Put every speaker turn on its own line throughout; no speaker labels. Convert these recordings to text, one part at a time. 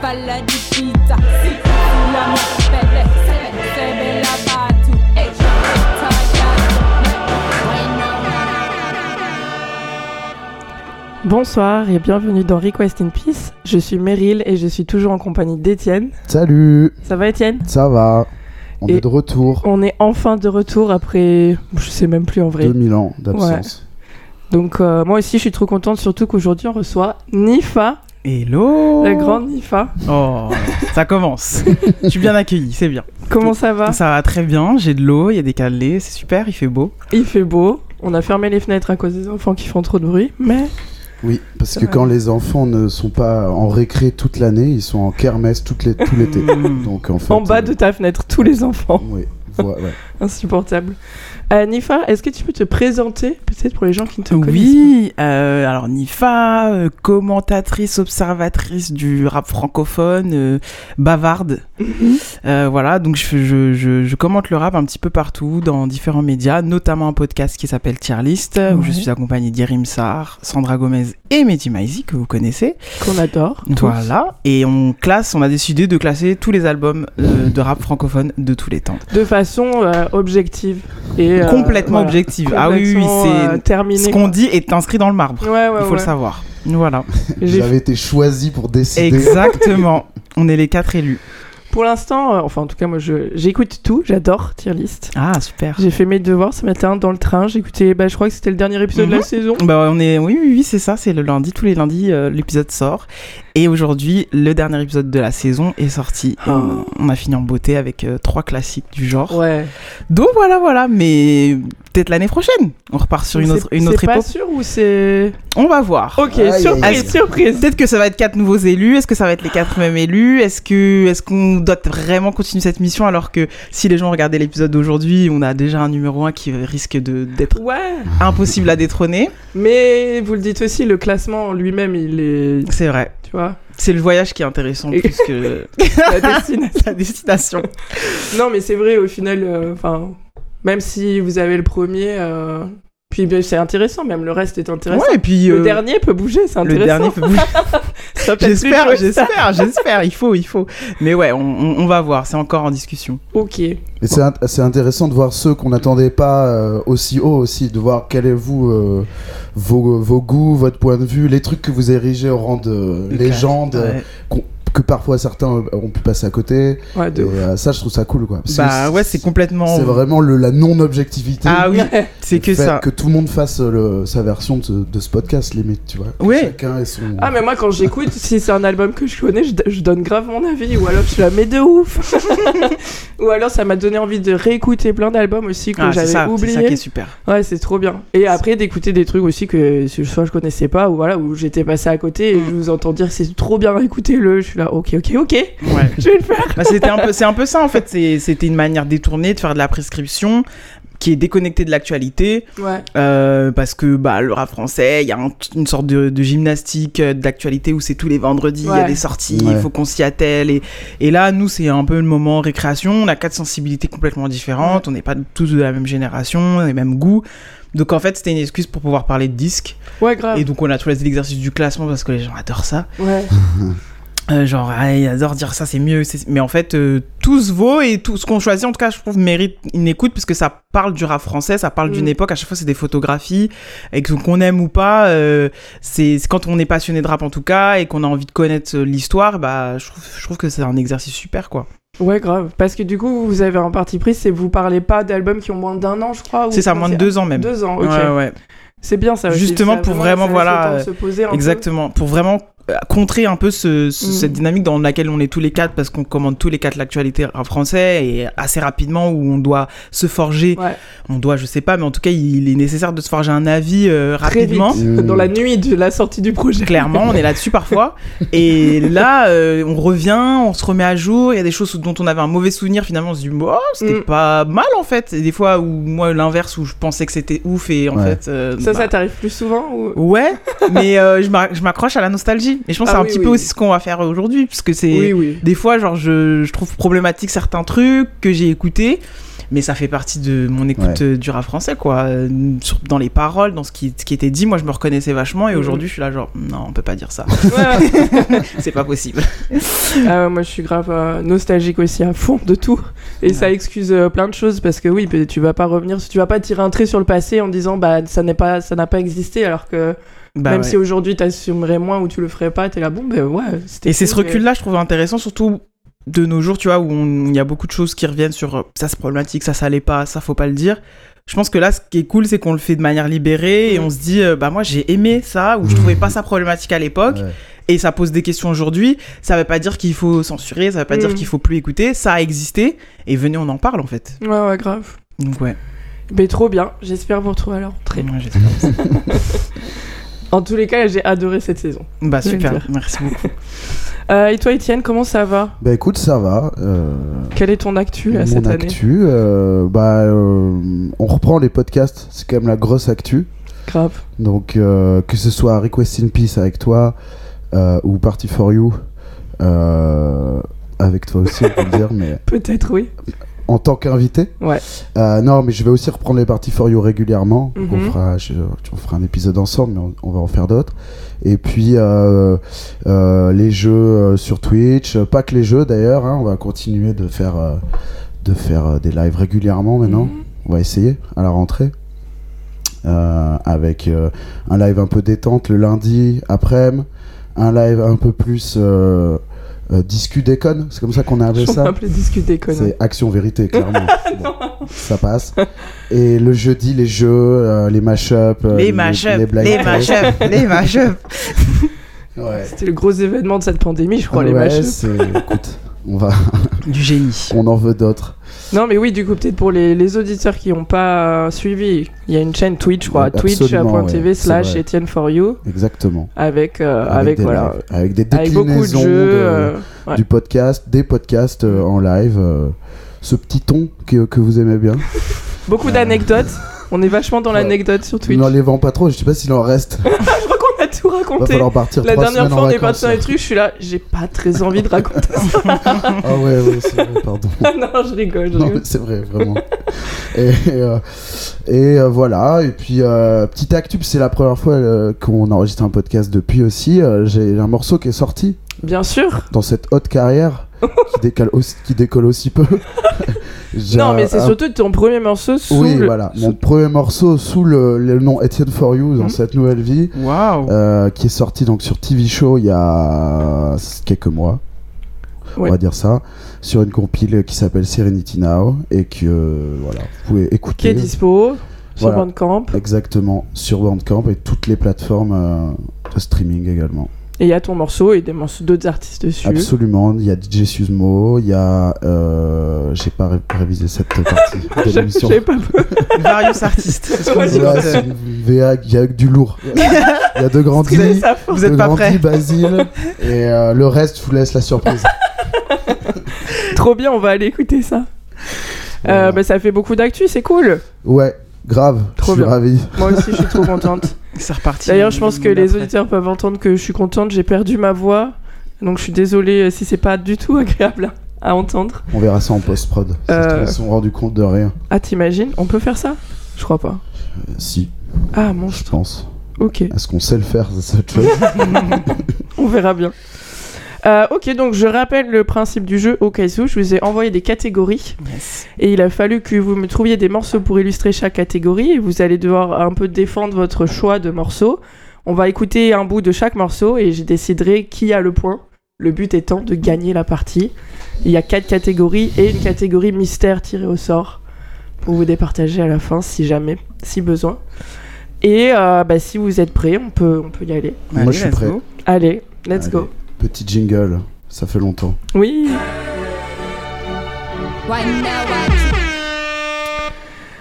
Kola kai Si batu
Bonsoir et bienvenue dans Request in Peace. Je suis Meryl et je suis toujours en compagnie d'Étienne.
Salut,
Ça va Étienne?
Ça va On
Et-
est de retour.
On est enfin de retour après, je sais même plus en vrai.
2000 ans d'absence.
Donc euh, moi aussi je suis trop contente surtout qu'aujourd'hui on reçoit Nifa,
Hello
la grande Nifa.
Oh, ça commence. Je suis bien accueilli, c'est bien.
Comment ça va?
Ça va très bien, j'ai de l'eau, il y a des calés, c'est super, il fait beau.
Il fait beau. On a fermé les fenêtres à cause des enfants qui font trop de bruit, mais
Oui, parce que quand les enfants ne sont pas en récré toute l'année, ils sont en kermesse toute les- tout l'été.
Mm.
Donc en fait.
en bas
euh,
de ta fenêtre, tous les enfants.
Oui, vo- ouais.
Insupportable. Euh, Nifa, est-ce que tu peux te présenter peut-être pour les gens qui ne te connaissent
Oui, euh, alors Nifa, euh, commentatrice, observatrice du rap francophone, euh, bavarde.
pas Mhm.
Euh, voilà, donc je, je, je, je commente le rap un petit peu partout, dans différents médias, notamment un podcast qui s'appelle Tier List, où je
Ouais.
suis accompagnée d'Irim Sar, Sandra Gomez et Mehdi Maizi, que vous connaissez.
Qu'on adore.
Voilà, et on classe, on a décidé de classer tous les albums de rap francophone de tous les temps.
De façon objective. Et, euh,
Complètement
voilà.
objective. Ah oui, oui, c'est
euh, terminé.
ce qu'on dit est inscrit dans le marbre.
Ouais, ouais,
Il faut
ouais.
le savoir. Voilà.
J'avais été choisi pour décider.
Exactement. on est les quatre élus.
Pour l'instant, euh, enfin en tout cas moi j'écoute tout, j'adore tier list.
Ah super.
J'ai fait mes devoirs ce matin dans le train, j'ai écouté, bah, je crois que c'était le dernier épisode de la
Mhm.
saison.
Bah on est, oui, oui, oui, c'est ça. C'est le lundi. Tous les lundis, euh, l'épisode sort. Et aujourd'hui, le dernier épisode de la saison est sorti. On, on a fini en beauté avec euh, trois classiques du genre.
Ouais.
Donc voilà, voilà. Mais peut-être l'année prochaine, on repart sur une autre, une autre
C'est pas
époque.
sûr ou c'est.
On va voir.
Ok,
Aïe,
surprise,
aïe.
surprise.
Peut-être que ça va être quatre nouveaux élus. Est-ce que ça va être les quatre mêmes élus? Est-ce que est-ce qu'on doit vraiment continuer cette mission alors que si les gens regardaient l'épisode d'aujourd'hui, on a déjà un numéro 1 qui risque de d'être
Ouais.
impossible à détrôner?
Mais vous le dites aussi, le classement en lui-même, il est.
C'est vrai.
Tu vois?
C'est le voyage qui est intéressant
Et-
plus que
La destination.
la destination.
non, mais c'est vrai, au final, euh, enfin. Même si vous avez le premier. euh, Puis ben, c'est intéressant, même le reste est intéressant.
Ouais, et puis
Le
euh,
dernier peut bouger, c'est
le
intéressant.
dernier peut bouger. J'espère, j'espère, j'espère. Il faut, il faut. Mais ouais, on, on- on va voir. C'est encore en discussion.
Ok.
Et c'est int- c'est intéressant de voir ceux qu'on n'attendait pas euh, aussi haut aussi, de voir quel est vous euh, vos, vos goûts, votre point de vue, les trucs que vous érigez au rang de légende,
Ouais.
Que parfois certains ont pu passer à côté.
Ouais, de
Et
ouf.
euh, ça, je trouve ça cool, quoi. Parce
Bah ouais, c'est complètement.
C'est vraiment le, la non-objectivité.
Ah oui, c'est que
Fait
ça.
Que tout le monde fasse euh, le- sa version de ce, de ce podcast, limite, tu vois.
Ouais.
Chacun ait son.
Ah mais moi quand j'écoute, si c'est un album que je connais, je, je donne grave mon avis ou alors je suis là mais de ouf. ou alors ça m'a donné envie de réécouter plein d'albums aussi que
Ah,
j'avais
ça, c'est
oublié.
ça qui est super.
Ouais, c'est trop bien. Et après d'écouter des trucs aussi que soit je connaissais pas ou voilà où j'étais passé à côté et
Mm.
je vous entends dire c'est trop bien écoutez-le. Je suis là OK OK OK,
Ouais.
je vais le faire.
Bah, c'était un peu, c'est un peu ça en fait. C'est- C'était une manière détournée de faire de la prescription qui est déconnectée de l'actualité
Ouais.
euh, parce que bah le rap français, il y a un- une sorte de, de gymnastique euh, d'actualité où c'est tous les vendredis, il y a des sorties, il
Ouais.
faut qu'on s'y attelle et, et là nous c'est un peu le moment récréation. On a quatre sensibilités complètement différentes, on n'est pas tous de la même génération, les mêmes goûts. Donc en fait c'était une excuse pour pouvoir parler de disques
Ouais, grave.
et donc on a tous les exercices du classement parce que les gens adorent ça.
Ouais.
Euh, genre, ah, ils adorent dire ça, c'est mieux. Mais en fait, euh, tout se vaut et tout ce qu'on choisit, en tout cas, je trouve, mérite une écoute puisque ça parle du rap français, ça parle d'une
Mm.
époque. À chaque fois, c'est des photographies. Et que- qu'on aime ou pas, euh, c'est quand on est passionné de rap, en tout cas, et qu'on a envie de connaître euh, l'histoire, bah, je trouve, je trouve que c'est un exercice super, quoi.
Ouais, grave. Parce que du coup, vous avez un parti pris, c'est vous parlez pas d'albums qui ont moins d'un an, je crois.
C'est ça, moins de deux ans même.
Deux ans, ok.
Ouais, ouais.
C'est bien ça.
Justement pour vraiment, voilà,
se poser peu.
Exactement. Pour vraiment contrer un peu ce, ce-
Mm.
cette dynamique dans laquelle on est tous les quatre parce qu'on commande tous les quatre l'actualité en français et assez rapidement où on doit se forger
Ouais.
on doit je sais pas mais en tout cas il est nécessaire de se forger un avis euh,
Très
rapidement
vite, dans la nuit de la sortie du projet.
clairement on est là-dessus parfois et là euh, on revient on se remet à jour il y a des choses dont on avait un mauvais souvenir finalement on se dit oh, c'était
Mm.
pas mal en fait et des fois où moi l'inverse où je pensais que c'était ouf et en
Ouais.
fait euh,
Ça,
bah,
ça t'arrive plus souvent ou...
Ouais, mais euh, je m'a- je m'accroche à la nostalgie. Et je pense
Ah
que c'est un
oui,
petit
oui,
peu aussi ce qu'on va faire aujourd'hui, puisque c'est
Oui, oui.
des fois, genre, je, je trouve problématique certains trucs que j'ai écoutés. mais ça fait partie de mon écoute
Ouais.
euh, du rap français, quoi. Euh, Dans les paroles, dans ce qui, ce qui était dit, moi je me reconnaissais vachement, et aujourd'hui je suis là, genre, non, on peut pas dire ça.
Ouais,
c'est pas possible.
Ah moi je suis grave euh, nostalgique aussi à fond de tout et ça excuse euh, plein de choses parce que oui tu vas pas revenir tu vas pas tirer un trait sur le passé en disant bah ça n'est pas ça n'a pas existé alors que
Bah
même
ouais.
si aujourd'hui t'assumerais moins ou tu le ferais pas t'es là bon ben ouais c'était
Et c'est ce
mais-
recul-là, je trouve intéressant, surtout de nos jours, tu vois, où il y a beaucoup de choses qui reviennent sur euh, ça c'est problématique, ça ça allait pas, ça faut pas le dire. Je pense que là, ce qui est cool, c'est qu'on le fait de manière libérée et
Mm.
on se dit, euh, bah moi j'ai aimé ça, ou je trouvais pas ça problématique à l'époque,
Ouais.
et ça pose des questions aujourd'hui. Ça veut pas dire qu'il faut censurer, ça veut pas
Mm.
dire qu'il faut plus écouter, ça a existé, et venez, on en parle en fait.
ouais ouais grave
Donc ouais,
mais trop bien j'espère vous retrouver à la rentrée
Ouais, j'espère aussi.
en tous les cas j'ai adoré cette saison
bah super, merci beaucoup.
Euh, et toi Étienne comment ça va?
Bah écoute, ça va. euh,
quelle est ton actu là
mon
cette année?
actu, euh, bah, euh, on reprend les podcasts, c'est quand même la grosse actu.
grave
Donc, euh, que ce soit Request in Peace avec toi euh, ou Party for You, euh, avec toi aussi, on peut le dire, mais
peut-être oui
en tant qu'invité.
Ouais.
Euh, non, mais je vais aussi reprendre les Party for You régulièrement.
Mhm.
On, fera, je- on fera un épisode ensemble, mais on, on va en faire d'autres. Et puis, euh, euh, les jeux sur Twitch, pas que les jeux d'ailleurs, hein, on va continuer de faire, de faire des lives régulièrement maintenant.
Mhm.
On va essayer à la rentrée. Avec un live un peu détente le lundi après-midi, un live un peu plus euh, discu déconne, c'est comme ça qu'on a appelé ça. C'est action vérité, clairement. Bon, ça passe. Et le jeudi, les jeux, euh, les mash-up, euh,
les mashups,
blind
les
tests.
mashups, les mashups.
Ouais.
C'était le gros événement de cette pandémie, je crois, les
Ouais, c'est- Écoute, on va,
Du génie.
on en veut d'autres.
Non, mais oui, du coup, peut-être pour les, les auditeurs qui n'ont pas euh, suivi, il y a une chaîne Twitch, je crois, twitch.tv slash. Etienne for you,
Exactement.
avec, euh, avec,
des
voilà,
lives, avec des
avec beaucoup de jeux.
de-
euh, ouais.
du podcast, des podcasts euh, en live. ce petit ton que, que vous aimez bien.
Beaucoup d'anecdotes. On est vachement dans l'anecdote sur Twitch.
N'en les vends pas trop, je sais pas s'il en reste.
tout
Va
raconté.
falloir partir
La dernière fois, on est parti dans les trucs, je suis là, j'ai pas très envie de raconter ça.
Ah ouais, ouais, c'est vrai, pardon.
non, je rigole, je
Non,
rigole.
c'est vrai, vraiment. et euh, et euh, voilà, et puis euh, petite actu, c'est la première fois euh, qu'on enregistre un podcast depuis aussi. J'ai un morceau qui est sorti
Bien sûr.
dans cette haute carrière qui, décale aussi, qui décolle aussi peu.
Non, mais c'est
un-
surtout ton premier morceau sous
Oui,
le...
voilà,
sous-
mon premier morceau sous le, le nom Etienne For You dans
Mhm.
cette nouvelle vie.
Waouh.
euh, qui est sorti donc sur TV Show il y a quelques mois,
Ouais.
on va dire ça, sur une compile qui s'appelle Serenity Now et que euh, voilà, vous pouvez
qui
écouter
est dispo sur
Voilà.
Bandcamp.
exactement sur Bandcamp et toutes les plateformes euh, de streaming également.
Et il y a ton morceau et des morceaux d'autres artistes dessus.
Absolument, il y a DJ Susmo, il y a euh, j'ai pas ré- révisé cette partie de l'émission.
Pas
Various artistes. c'est ce
une VA, il y a du lourd. Il y a de grands
Vous êtes
de
pas
Grandi,
prêts
Basile et euh, le reste je vous laisse la surprise.
Trop bien, on va aller écouter ça.
Voilà.
Euh, bah, ça fait beaucoup d'actu, c'est cool.
Ouais, grave.
Trop
je suis
bien.
ravi.
Moi aussi, je suis trop contente.
C'est reparti.
D'ailleurs, je pense que
Le
les auditeurs peuvent entendre que je suis contente. J'ai perdu ma voix. Donc, je suis désolée si c'est pas du tout agréable à entendre.
On verra ça en post-prod.
Euh.
Ils se sont rendus compte de rien.
Ah, t'imagines On peut faire ça? Je crois pas.
Euh, si,
Ah,
je
monstre.
pense.
Ok,
Est-ce qu'on sait le faire, c'est cette chose?
On verra bien. Euh, ok, donc je rappelle le principe du jeu au cas où. Je vous ai envoyé des catégories.
Yes.
Et il a fallu que vous me trouviez des morceaux pour illustrer chaque catégorie. Et vous allez devoir un peu défendre votre choix de morceaux. On va écouter un bout de chaque morceau et je déciderai qui a le point. Le but étant de gagner la partie. Il y a quatre catégories et une catégorie mystère tirée au sort pour vous départager à la fin si jamais, si besoin. Et euh, bah, si vous êtes prêts, on peut, on peut y aller.
Moi,
Allez,
je suis
let's
prêt.
go.
Allez, let's
Allez.
go.
Petit jingle, ça fait longtemps.
Oui.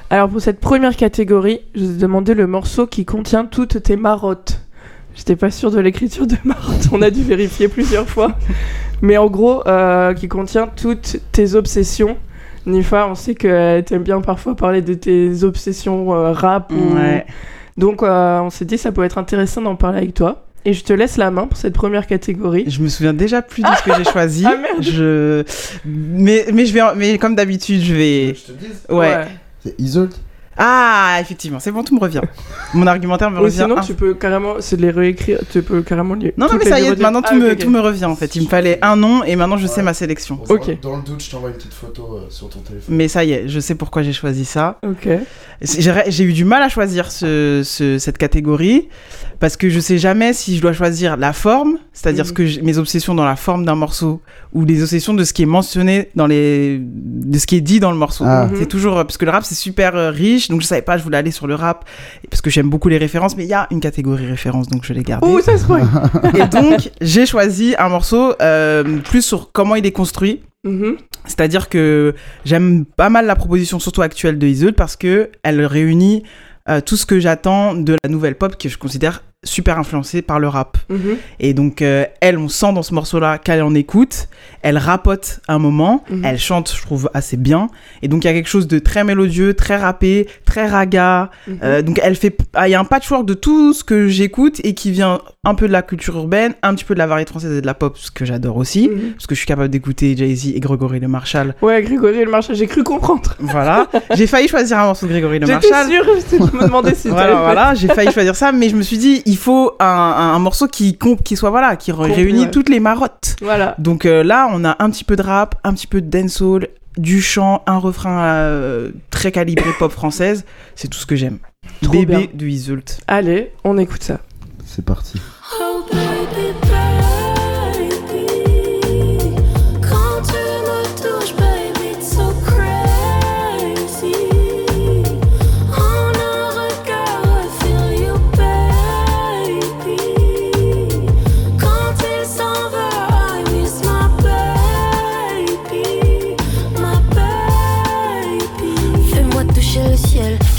Alors pour cette première catégorie, je vous ai demandé le morceau qui contient toutes tes marottes. J'étais pas sûre de l'écriture de marotte, on a dû vérifier plusieurs fois. Mais en gros, euh, qui contient toutes tes obsessions. Nifa, on sait que t'aimes bien parfois parler de tes obsessions euh, rap. ou-
Ouais.
Donc euh, on s'est dit ça peut être intéressant d'en parler avec toi. Et je te laisse la main pour cette première catégorie.
Je me souviens déjà plus de ce que j'ai choisi.
Ah, merde.
Je... Mais, mais, je vais, mais comme d'habitude, je vais.
Je te dis,
Ouais.
c'est Isolde.
Ah, effectivement, c'est bon, tout me revient. Mon argumentaire me revient.
sinon, tu peux carrément, c'est de les réécrire, tu peux carrément les.
Non, non, mais ça y est, maintenant tout,
Ah,
me, tout me revient en fait. Il me fallait un nom et maintenant je sais ma sélection.
Bon,
Ok.
Dans le doute, je t'envoie une petite photo euh, sur ton téléphone.
Mais ça y est, je sais pourquoi j'ai choisi ça.
Ok.
J'ai j'ai eu du mal à choisir ce, ce- cette catégorie parce que je sais jamais si je dois choisir la forme, c'est-à-dire
Mhm.
ce que j'ai- mes obsessions dans la forme d'un morceau ou les obsessions de ce qui est mentionné dans les de ce qui est dit dans le morceau.
Ah.
C'est toujours parce que le rap c'est super euh, donc je savais pas je voulais aller sur le rap parce que j'aime beaucoup les références, mais il y a une catégorie référence donc je l'ai gardée.
Oh, ça se pourrait.
Et donc j'ai choisi un morceau euh, plus sur comment il est construit.
Mhm.
C'est-à-dire que j'aime pas mal la proposition, surtout actuelle de Isolde, parce que elle réunit euh, tout ce que j'attends de la nouvelle pop que je considère super influencée par le rap.
Mhm.
Et donc, euh, elle, on sent dans ce morceau-là qu'elle en écoute, elle rapote un moment,
Mhm.
elle chante, je trouve, assez bien. Et donc, il y a quelque chose de très mélodieux, très rappé, très raga.
Mhm.
Euh, donc, elle fait. ah, Il y a un patchwork de tout ce que j'écoute et qui vient un peu de la culture urbaine, un petit peu de la variété française et de la pop, ce que j'adore aussi. Parce que je suis capable d'écouter Jay-Z et Gregory Le Marchal
Ouais, Grégory Le Marchal, j'ai cru comprendre.
voilà. J'ai failli choisir un morceau de Grégory Le
J'étais
Marchal.
sûre, je me demandais si
Voilà, voilà, j'ai failli choisir ça, mais je me suis dit, il faut un, un, un morceau qui, qui soit, voilà, qui réunit
ouais.
toutes les marottes.
Voilà.
Donc euh, là, on a un petit peu de rap, un petit peu de dancehall, du chant, un refrain euh, très calibré pop française. C'est tout ce que j'aime. Bébé
bien.
du Isult.
Allez, on écoute ça.
C'est parti.
Oh baby, baby,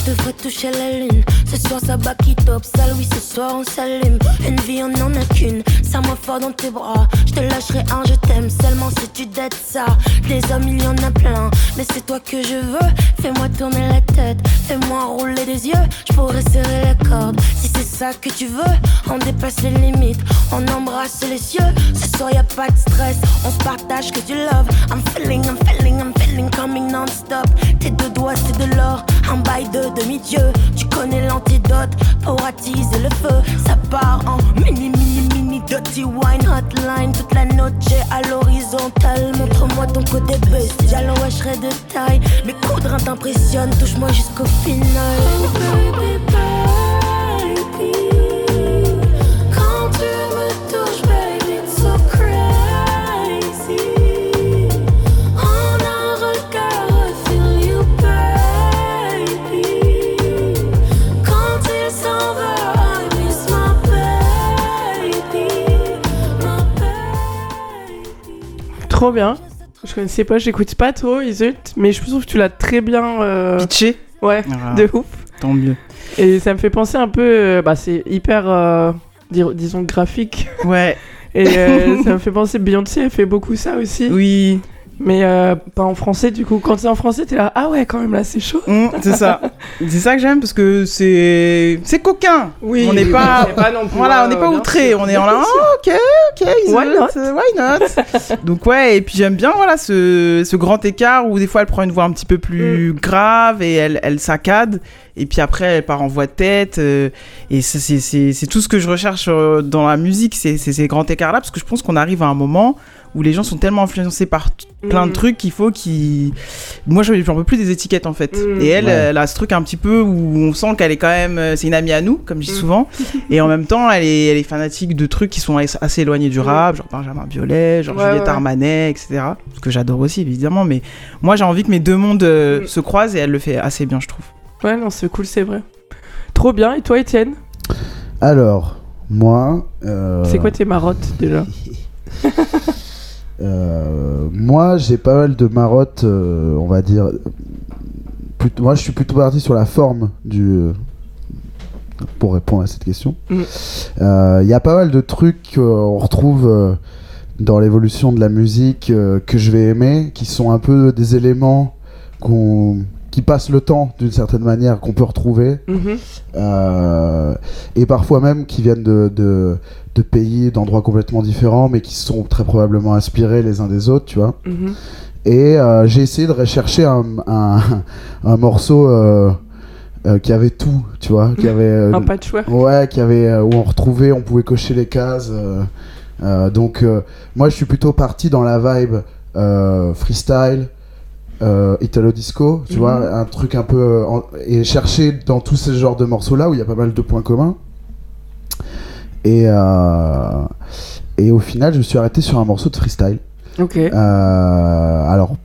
je la lune. Ce soir ça bat qui top, sale, oui, ce soir on s'allume. Une vie on en a qu'une, ça moi fort dans tes bras. Je te lâcherai un, je t'aime seulement si tu dettes ça. Des hommes il y en a plein, mais c'est toi que je veux. Fais-moi tourner la tête, fais-moi rouler des yeux. Je pourrais serrer la corde si c'est ça que tu veux. On dépasse les limites, on embrasse les cieux. Ce soir y a pas de stress, on se partage que du love. I'm feeling, I'm feeling, I'm feeling coming non-stop. Tes deux doigts c'est de l'or, un bail de demi-dieu. Tu connais l'antidote pour attiser le feu. Ça part en mini, mini, mini, dirty wine hotline. Toute la noche à l'horizontale. Montre-moi ton côté best. J'allons wesh de taille. Mes coudres t'impressionnent, touche-moi jusqu'au final. baby, baby.
Trop bien. Je connaissais pas, j'écoute pas trop Isult, mais je trouve que tu l'as très bien. euh,
Pitché
Ouais,
Ah,
de ouf.
Tant mieux.
Et ça me fait penser un peu. euh, Bah, c'est hyper. euh, disons graphique.
Ouais,
Et euh, ça me fait penser. Beyoncé, elle fait beaucoup ça aussi.
oui,
Mais euh, pas en français, du coup. Quand c'est en français, t'es là. Ah ouais, quand même, là, c'est chaud.
Hum, c'est ça. c'est ça que j'aime parce que c'est c'est coquin.
Oui,
on n'est
oui,
pas
on n'est pas non plus,
voilà, on
euh,
n'est pas
bien
outré, on est en là oh. OK, OK,
Why not?
euh, Why not? Donc ouais, et puis j'aime bien voilà ce, ce grand écart où des fois elle prend une voix un petit peu plus
Mm.
grave et elle elle saccade et puis après elle part en voix de tête euh, et c'est tout ce que je recherche euh, dans la musique, c'est ces grands écarts là parce que je pense qu'on arrive à un moment où les gens sont tellement influencés par plein de
Mm.
trucs qu'il faut qu'ils moi je- j'en peux plus des étiquettes en fait
Mm.
et elle
Ouais.
elle a ce truc un petit peu où on sent qu'elle est quand même euh, c'est une amie à nous comme je dis
Mm.
souvent et en même temps elle est elle est fanatique de trucs qui sont assez éloignés du rap genre Benjamin Biolay genre
Ouais,
Juliette
ouais.
Armanet etc ce que j'adore aussi évidemment mais moi j'ai envie que mes deux mondes euh, se croisent et elle le fait assez bien je trouve
Ouais, non, c'est cool, c'est vrai. Trop bien. Et toi, Étienne?
Alors, moi. euh,
C'est quoi tes marottes déjà?
Moi, j'ai pas mal de marottes, euh, on va dire. Plutôt- moi, je suis plutôt parti sur la forme du. Pour répondre à cette question.
Mm.
Euh, Il y a pas mal de trucs qu'on retrouve euh, dans l'évolution de la musique euh, que je vais aimer, qui sont un peu des éléments qu'on qui passent le temps d'une certaine manière qu'on peut retrouver
Mhm.
euh, et parfois même qui viennent de, de, de pays, d'endroits complètement différents, mais qui sont très probablement inspirés les uns des autres, tu vois.
Mhm.
Et euh, j'ai essayé de rechercher un, un, un morceau euh, qui avait tout, tu vois, qui avait
Un patchwork.
ouais, qui avait où on retrouvait, on pouvait cocher les cases. donc moi, je suis plutôt parti dans la vibe freestyle. Euh, Italo disco, tu
Mhm.
vois, un truc un peu euh, en- et chercher dans tous ces genres de morceaux là où il y a pas mal de points communs. Et euh, et au final, je me suis arrêté sur un morceau de freestyle.
Ok.
Euh, alors,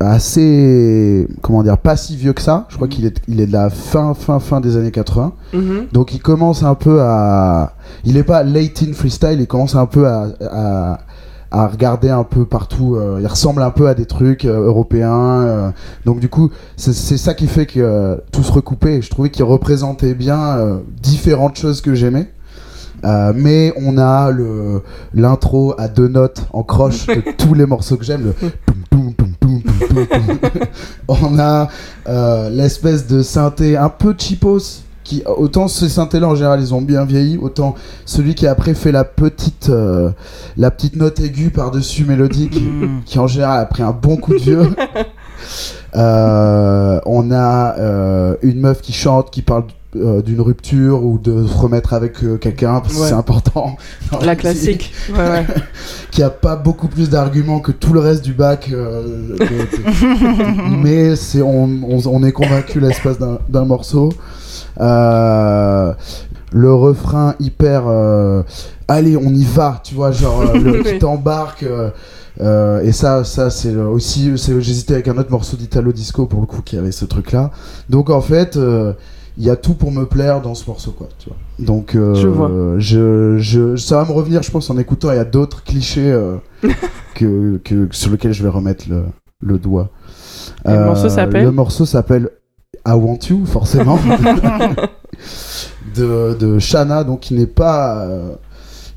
assez. Comment dire Pas si vieux que ça. Je crois qu'il est, il est de la fin, fin, fin des années 80.
Mhm.
Donc, il commence un peu à. Il est pas late in freestyle, il commence un peu à. à à regarder un peu partout, euh, il ressemble un peu à des trucs euh, européens. euh, donc du coup, c'est ça qui fait que euh, tout se recoupait. Et je trouvais qu'il représentait bien euh, différentes choses que j'aimais. Euh, mais on a le l'intro à deux notes en croche de tous les morceaux que j'aime. Le on a euh, l'espèce de synthé un peu cheapos. Qui, autant ces synthés là en général ils ont bien vieilli, autant celui qui après fait la petite euh, la petite note aiguë par dessus mélodique
Mm.
qui en général a pris un bon coup de vieux. Euh, on a euh, une meuf qui chante, qui parle euh, d'une rupture ou de se remettre avec euh, quelqu'un parce que
Ouais.
c'est important.
La classique. Ouais, ouais.
Qui a pas beaucoup plus d'arguments que tout le reste du bac, euh, de- de- mais c'est on, on, on est convaincu l'espace d'un morceau. Euh, le refrain hyper euh, allez on y va tu vois genre euh, le, qui t'embarque euh, euh, et ça ça c'est aussi j'hésitais avec un autre morceau d'Italo Disco pour le coup qui avait ce truc là donc en fait euh, il y a tout pour me plaire dans ce morceau quoi tu vois. Donc euh,
Je vois.
je, je ça va me revenir je pense en écoutant il y a d'autres clichés euh, que, que sur lesquels je vais remettre le, le doigt.
Le morceau s'appelle
I Want You forcément de, de Shana, donc qui n'est pas. euh,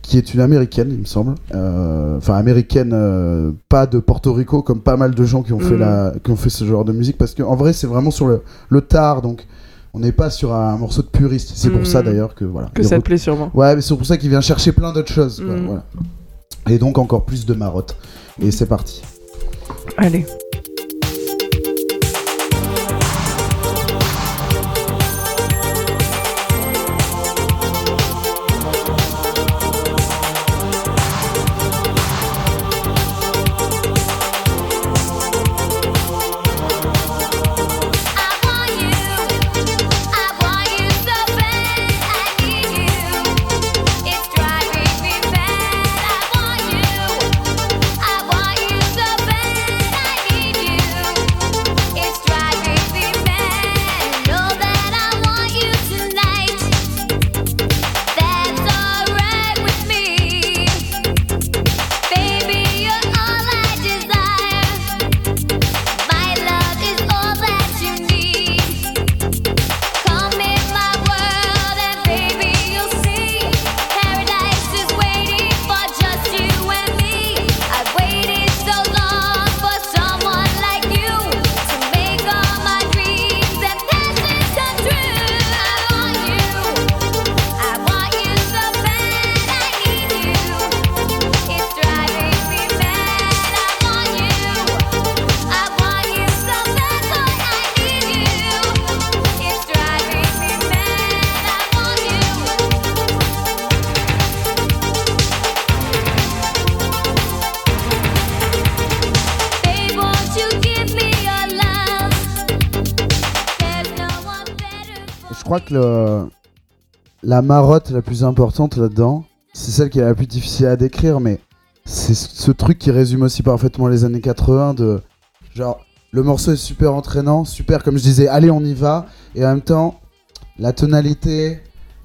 qui est une américaine, il me semble. Euh, Enfin, américaine, euh, pas de Porto Rico, comme pas mal de gens qui ont, fait, la, qui ont fait ce genre de musique, parce qu'en vrai, c'est vraiment sur le, le tard, donc on n'est pas sur un morceau de puriste. C'est pour ça d'ailleurs que. Voilà,
Que ça te plaît sûrement.
Ouais, mais c'est pour ça qu'il vient chercher plein d'autres choses. quoi, voilà. Et donc encore plus de marotte. Et c'est parti.
Allez.
La marotte la plus importante là-dedans, c'est celle qui est la plus difficile à décrire, mais c'est ce truc qui résume aussi parfaitement les années 80 de genre le morceau est super entraînant, super comme je disais, allez on y va, et en même temps la tonalité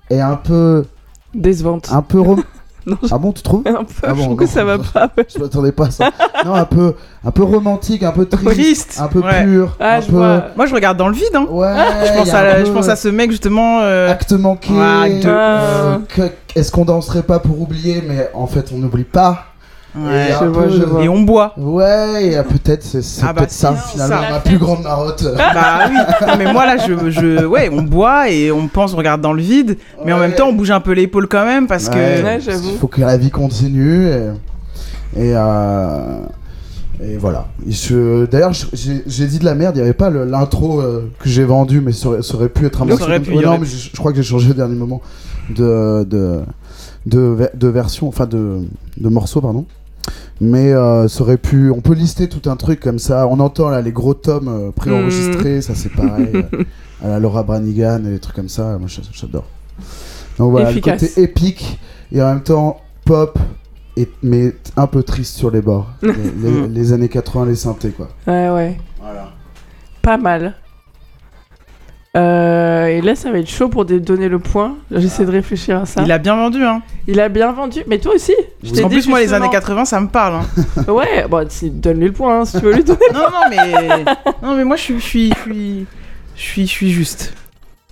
est un peu
Décevante.
un peu rom-
Non, je-
ah bon tu trouves
un peu,
Ah
je
bon,
trouve que ça va pas. ouais.
Je m'attendais pas à ça. non un peu un peu romantique, un peu triste,
Triste.
un peu
Ouais.
pur,
Ah,
un
je
peu
vois.
Moi, je regarde dans le vide. Hein.
ouais,
je, pense à,
un
la-
peu-
je pense à ce mec justement. euh,
acte manqué.
Ouais, acte-
euh, Est-ce qu'on danserait pas pour oublier Mais en fait, on n'oublie pas.
Ouais.
Et un
Je vois,
peu-
je vois.
Et on boit.
Ouais, et, peut-être c'est c'est
Ah bah
peut-être ça finalement
ça.
ma plus grande marotte.
bah oui. Non, mais moi là, je, je, ouais, on boit et on pense, on regarde dans le vide, mais en même temps, on bouge un peu l'épaule quand même parce
Ouais,
que.
Il faut que la vie continue et, et, euh, et voilà. Je- D'ailleurs, j'ai j'ai dit de la merde. Il n'y avait pas le- l'intro euh, que j'ai vendu, mais ça aurait, ça aurait pu être un morceau.
aurait pu, y
non, mais je, je crois que j'ai changé au dernier moment de de de, ver- de version, enfin de de morceau, pardon. Mais euh, ça aurait pu. On peut lister tout un truc comme ça. On entend là les gros tomes euh, préenregistrés, ça c'est pareil. euh, à la Laura Branigan et des trucs comme ça. Moi j'a- j'adore. Donc voilà,
Efficace.
le côté épique et en même temps pop, et, mais un peu triste sur les bords. les, les- les années 80, les synthés quoi.
Ouais, ouais.
Voilà.
Pas mal. Euh, et là, ça va être chaud pour donner le point. J'essaie de réfléchir à ça.
Il a bien vendu, hein.
Il a bien vendu. Mais toi aussi. Je
En
dit
plus, moi, les années 80, ça me parle. Hein.
Ouais, bon, si- donne-lui le point hein, si tu veux lui donner.
non, non, mais. Non, mais moi, je suis. Je suis, je suis, je suis, juste.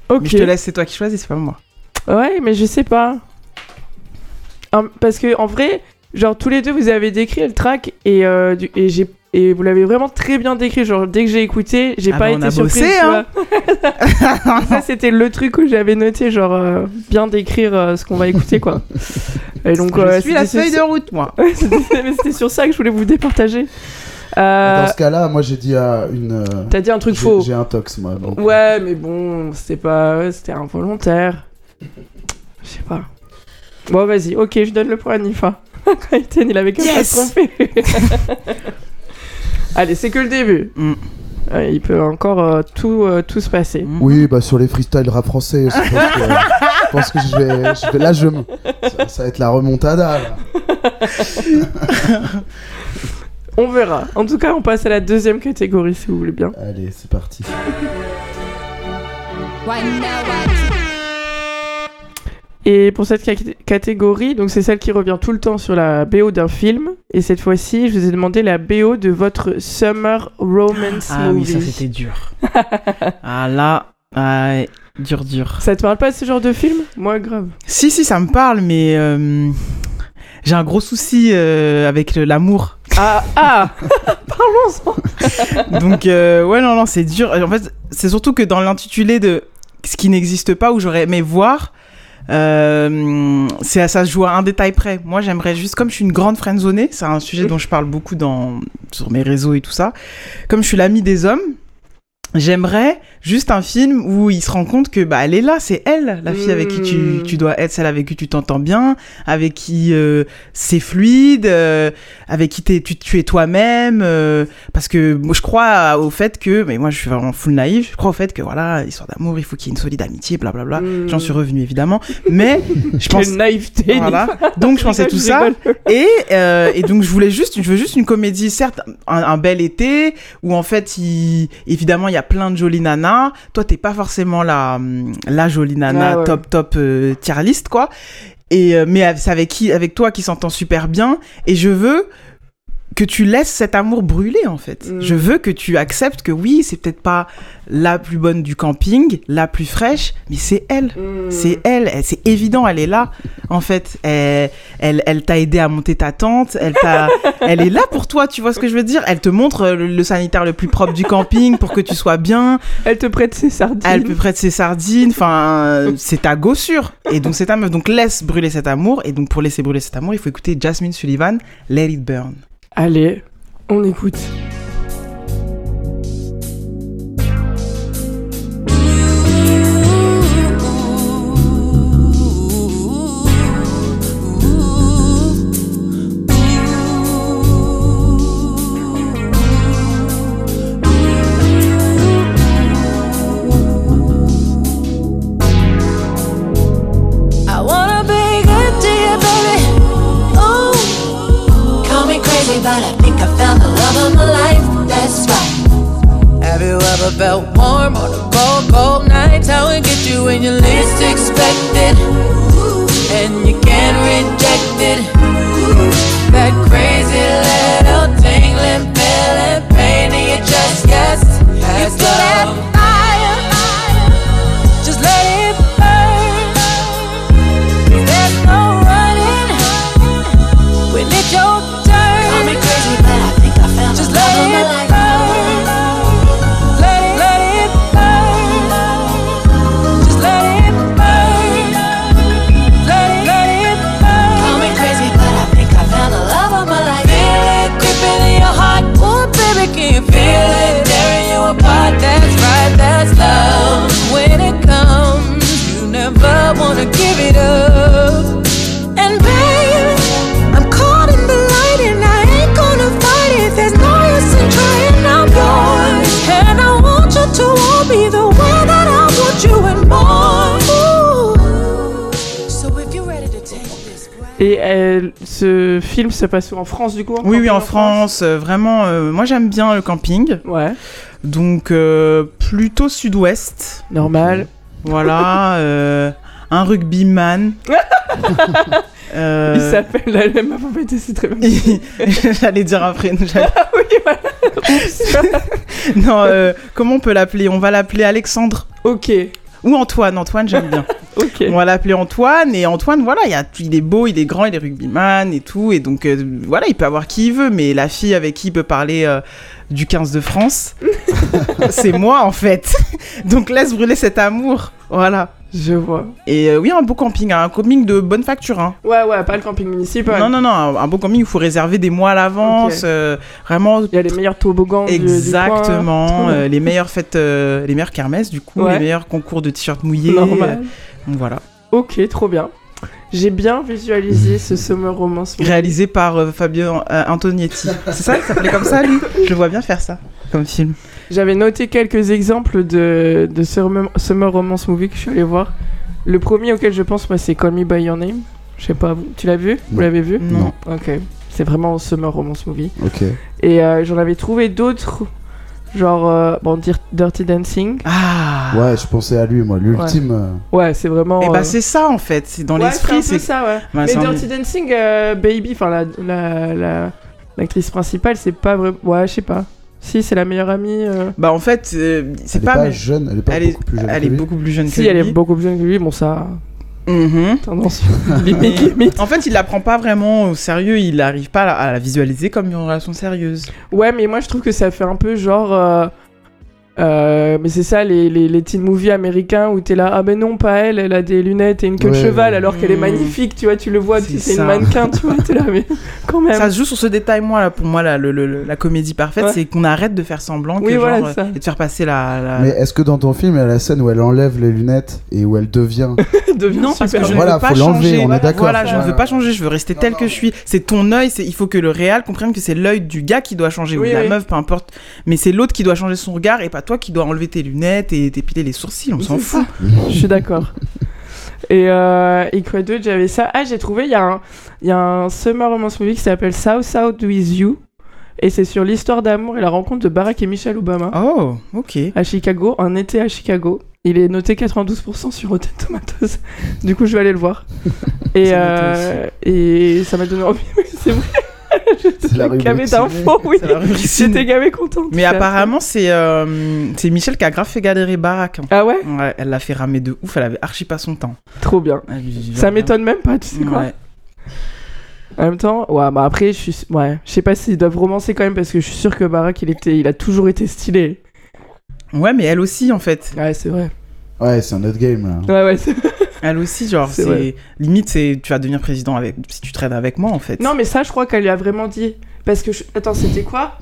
Ok.
Mais je te laisse, c'est toi qui choisis, c'est pas moi.
Ouais, mais je sais pas. Hum, parce que en vrai, genre tous les deux vous avez décrit le track et, euh, et j'ai et vous l'avez vraiment très bien décrit. Genre dès que j'ai écouté, j'ai
Ah
pas
bah,
été surprise.
bossé, hein.
ça c'était le truc où j'avais noté genre euh, bien décrire euh, ce qu'on va écouter quoi. Et donc
je
euh,
suis la feuille
sur-
de route, moi.
C'était mais c'était sur ça que je voulais vous départager. Euh,
Dans ce cas-là, moi j'ai dit à une.
T'as dit un truc faux.
J'ai un tox moi. donc.
Ouais, mais bon, c'était pas. ouais, c'était involontaire. Je sais pas. Bon, vas-y, ok, je donne le point à Nifa. Quand il avait qu'à
Yes
se tromper. Allez, c'est que le début.
Mm.
Il peut encore euh, tout, euh, tout se passer.
Mm.
Oui, bah sur les freestyles rap français, je pense que, je pense que je, vais, je vais. Là, je me- ça, ça va être la remontada. là.
On verra. En tout cas, on passe à la deuxième catégorie si vous voulez bien.
Allez, c'est parti.
Et pour cette ca- catégorie, donc c'est celle qui revient tout le temps sur la BO d'un film. Et cette fois-ci, je vous ai demandé la BO de votre Summer Romance
Ah oui,
Movie.
ça c'était dur. ah là, ah, dur, dur.
Ça te parle pas de ce genre de film? Moi, grave.
Si, si, ça me parle, mais euh, j'ai un gros souci euh, avec l'amour.
Ah, ah Parlons-en
Donc, euh, ouais, non, non, c'est dur. En fait, c'est surtout que dans l'intitulé de ce qui n'existe pas, où j'aurais aimé voir, euh, c'est ça se joue à un détail près. Moi, j'aimerais juste, comme je suis une grande friendzonée, c'est un sujet dont je parle beaucoup dans, sur mes réseaux et tout ça, comme je suis l'ami des hommes, J'aimerais juste un film où il se rend compte que bah elle est là, c'est elle, la fille avec qui tu,
Mm.
tu dois être, celle avec qui tu t'entends bien, avec qui euh, c'est fluide, euh, avec qui t'es- tu, tu es toi-même. euh, parce que moi, je crois au fait que, mais moi je suis vraiment full naïf, je crois au fait que voilà, histoire d'amour, il faut qu'il y ait une solide amitié, blablabla.
Mm.
J'en suis revenu évidemment, mais je pense.
Quelle naïveté
Voilà. Donc je pensais tout ça. Et, euh, et donc je voulais juste, je veux juste une comédie, certes, un, un bel été où en fait, il, évidemment, il y a plein de jolies nanas. Toi, t'es pas forcément la, hum, la jolie nana
Ah ouais.
top top euh, tier list quoi. Et euh, mais c'est avec qui, avec toi qui s'entend super bien. Et je veux que tu laisses cet amour brûler en fait.
Mm.
Je veux que tu acceptes que oui, c'est peut-être pas la plus bonne du camping, la plus fraîche, mais c'est elle.
Mm.
C'est elle, elle- c'est évident, elle est là. En fait, elle, elle, elle t'a aidé à monter ta tente, elle est là pour toi, tu vois ce que je veux dire? Elle te montre le, le sanitaire le plus propre du camping pour que tu sois bien.
Elle te prête ses sardines.
Elle peut prêter ses sardines, enfin, c'est ta gossure. Et donc c'est ta meuf. Donc laisse brûler cet amour. Et donc pour laisser brûler cet amour, il faut écouter Jasmine Sullivan, Let It Burn.
Allez, on écoute. Se passe où? En France, du coup
Oui, oui, en France, euh, vraiment, euh, moi j'aime bien le camping.
Ouais,
Donc, euh, plutôt sud-ouest.
normal.
Voilà, euh, un rugbyman.
Il s'appelle la même c'est très bien.
J'allais dire j'allais-
Ah oui, voilà.
non, comment on peut l'appeler? On va l'appeler Alexandre
ok,
ou Antoine. Antoine, j'aime bien. On va l'appeler Antoine. Et Antoine, voilà, il, y a, il est beau, il est grand, il est rugbyman et tout. Et donc, euh, voilà, il peut avoir qui il veut. Mais la fille avec qui il peut parler euh, du 15 de France, c'est moi, en fait. donc, laisse brûler cet amour. Voilà.
Je vois.
Et euh, oui, un beau camping, un camping de bonne facture. Hein.
Ouais, ouais, pas le camping municipal.
Non, non, non, un, un beau camping, il faut réserver des mois à l'avance. Euh, vraiment.
Il y a les meilleurs toboggans du- du coin.
Exactement. euh, les meilleures fêtes, les meilleures kermesses, du coup,
Ouais.
les meilleurs concours de t-shirts mouillés.
Normal.
voilà.
Ok, trop bien. J'ai bien visualisé ce summer romance. movie.
Réalisé par euh, Fabio euh, Antonietti. C'est ça, il s'appelait comme ça, lui? Je vois bien faire ça, comme film.
J'avais noté quelques exemples de, de summer, summer romance movie que je suis allé voir. Le premier auquel je pense, moi, c'est Call Me By Your Name. Je sais pas, vous, tu l'as vu? Vous l'avez vu?
Non.
Ok. C'est vraiment summer romance movie.
Ok.
Et euh, j'en avais trouvé d'autres, genre, euh, bon, dire Dirty Dancing.
Ah
Ouais, je pensais à lui, moi. L'ultime. euh,
Ouais, c'est vraiment.
Et bah,
euh,
c'est ça, en fait. C'est dans
ouais,
l'esprit.
c'est un peu
C'est
ça, ouais.
Ouais,
Mais Dirty Dancing, euh, Baby, enfin, la, la, la- l'actrice principale, c'est pas vraiment. Ouais, je sais pas. Si, c'est la meilleure amie. euh.
Bah, en fait, euh, c'est
Elle est
pas.
pas
mais-
jeune, elle est pas
Elle est,
beaucoup plus jeune.
elle
que
est
lui.
beaucoup plus jeune
Si,
que
elle est
lui.
beaucoup plus jeune que lui, bon, ça.
Mhm.
Tendance.
En fait, il la prend pas vraiment au sérieux, il n'arrive pas à la, à la visualiser comme une relation sérieuse.
Ouais, mais moi je trouve que ça fait un peu genre. euh, euh, mais c'est ça, les, les, les teen movies américains où t'es là, ah ben non, pas elle, elle a des lunettes et une queue de cheval
ouais.
alors qu'elle est
Mm.
magnifique, tu vois, tu le vois,
C'est
une mannequin, tu vois, t'es là, mais quand même.
Ça se joue sur ce détail, moi, là, pour moi, là, le, le- le- la comédie parfaite,
Ouais.
c'est qu'on arrête de faire semblant
Oui, voilà,
et de faire passer la. la-
Mais est-ce que dans ton film, il y a la scène où elle enlève les lunettes et où elle devient.
devient
Non, parce que je
Voilà,
ne veux pas changer.
on est d'accord.
Voilà, je ne veux pas changer, je veux rester
Non,
tel
non,
que je suis. C'est ton œil, il faut que le réel comprenne que c'est l'œil du gars qui doit changer, ou de la meuf, peu importe. Mais c'est l'autre qui doit changer son regard et pas toi qui dois enlever tes lunettes et t'épiler les sourcils, on s'en fout.
Je suis d'accord. Et, euh, et quoi d'autre? J'avais ça. Ah, j'ai trouvé, il y, a un- il y a un summer romance movie qui s'appelle South South With You. Et c'est sur l'histoire d'amour et la rencontre de Barack et Michelle Obama
Oh, ok.
à Chicago, un été à Chicago. Il est noté 92% sur Rotten Tomatoes. Du coup, je vais aller le voir. Et,
noté
euh, et ça m'a donné envie. Oui, c'est vrai.
C'est la rubrique
d'infos, oui. J'étais gavé contente.
Mais apparemment, c'est euh, c'est Michel qui a grave fait galérer Barack. hein.
Ah ouais
Ouais, elle l'a fait ramer de ouf, elle avait archi pas son temps.
Trop bien. Ça m'étonne même pas, tu sais quoi.
Ouais.
En même temps, ouais, bah après, je suis, ouais, je sais pas s'ils doivent romancer quand même parce que je suis sûr que Barack, il était, il a toujours été stylé.
ouais, mais elle aussi, en fait.
Ouais, c'est vrai.
Ouais, c'est un autre game là.
Ouais, ouais.
Elle aussi, genre,
C'est.
Limite, c'est. Tu vas devenir président avec... si tu traînes avec moi, en fait.
Non, mais ça, je crois qu'elle lui a vraiment dit. Parce que, je- attends, c'était quoi?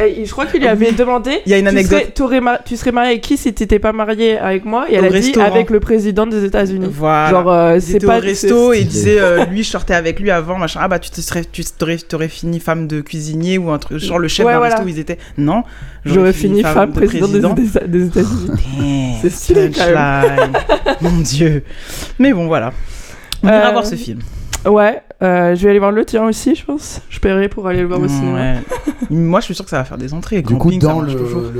Et je crois qu'il lui avait demandé.
Il y a une
tu
anecdote.
serais- mar- tu serais marié avec qui si t'étais pas marié avec moi? Et elle
Au
a dit avec le président des États-Unis.
Voilà.
Genre, euh, c'est pas.
au resto et il disait euh, lui je sortais avec lui avant machin ah bah tu te serais tu t'aurais t'aurais fini femme de cuisinier ou un truc genre le chef
Ouais,
d'un
voilà.
resto où ils étaient non
J'aurais fini femme
de
président des, États-Unis.
Damn,
C'est stylé, quand même.
mon dieu mais bon voilà on ira
Euh,
voir ce film
Ouais, euh, je vais aller voir le tien aussi, je pense. Je paierai pour aller le voir au cinéma.
Ouais. moi je suis sûr que ça va faire des entrées
Du coup,
Camping,
dans le,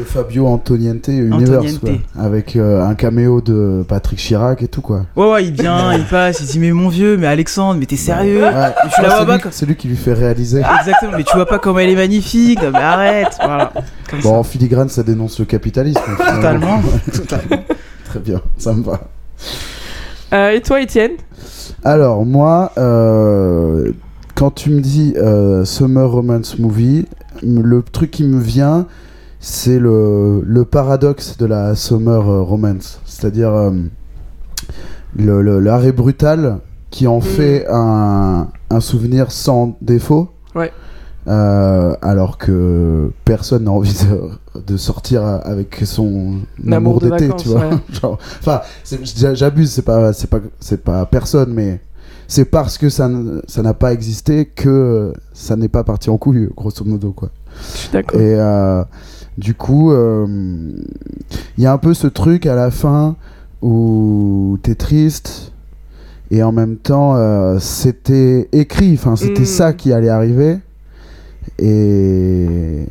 Fabio Antoniente Universe,
Antoniente.
quoi, avec euh, un caméo de Patrick Chirac et tout, quoi.
ouais ouais il vient il passe il dit mais mon vieux mais Alexandre mais t'es sérieux
Ouais.
je suis là
Ah,
ouais,
c'est
bah,
lui- c'est lui qui lui fait réaliser.
exactement mais tu vois pas comment elle est magnifique non, mais arrête voilà Comme
Bon, en filigrane, ça dénonce le capitalisme.
totalement totalement
Très bien, ça me va.
Euh, et toi, Étienne?
Alors, moi, euh, quand tu me dis euh, Summer Romance Movie, le truc qui me vient, c'est le, le paradoxe de la Summer Romance. C'est-à-dire l'arrêt brutal qui en
Mm.
fait un, un souvenir sans défaut.
Ouais.
Euh, alors que personne n'a envie de, de sortir avec son amour
de
d'été, tu vois.
ouais.
Enfin, j'abuse, c'est pas, c'est pas, c'est pas personne, mais c'est parce que ça, ça n'a pas existé que ça n'est pas parti en couille, grosso modo, quoi.
Je suis d'accord.
Et euh, du coup, euh, il y a un peu ce truc à la fin où t'es triste et en même temps c'était écrit enfin c'était
Mm.
ça qui allait arriver et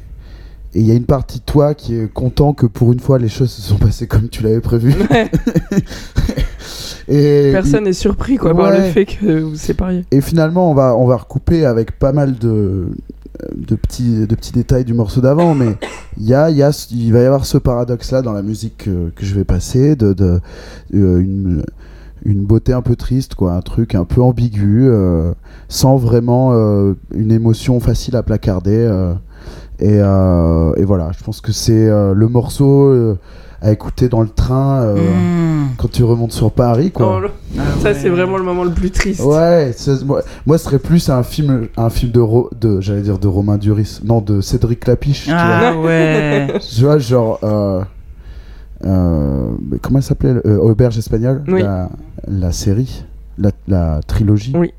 il y a une partie de toi qui est content que pour une fois les choses se sont passées comme tu l'avais prévu
Ouais.
et
Personne n'est surpris quoi par le
Ouais.
fait que vous vous sépariez.
et finalement on va on va recouper avec pas mal de de petits de petits détails du morceau d'avant mais il y a, y a il va y avoir ce paradoxe là dans la musique que, que je vais passer de, de euh, une une beauté un peu triste quoi un truc un peu ambigu euh, sans vraiment euh, une émotion facile à placarder euh, et, euh, et voilà je pense que c'est euh, le morceau euh, à écouter dans le train euh,
Mm.
quand tu remontes sur Paris quoi
Oh, le-
Ah
Ça
ouais.
c'est vraiment le moment le plus triste.
Ouais, c'est- moi, moi ce serait plus un film, un film de, Ro- de j'allais dire de Romain Duris, non de Cédric Clapiche. tu
Ah ouais.
vois. Tu vois, genre, comment elle s'appelait euh, Auberge espagnole,
Oui.
la, la série, la, la trilogie.
Oui.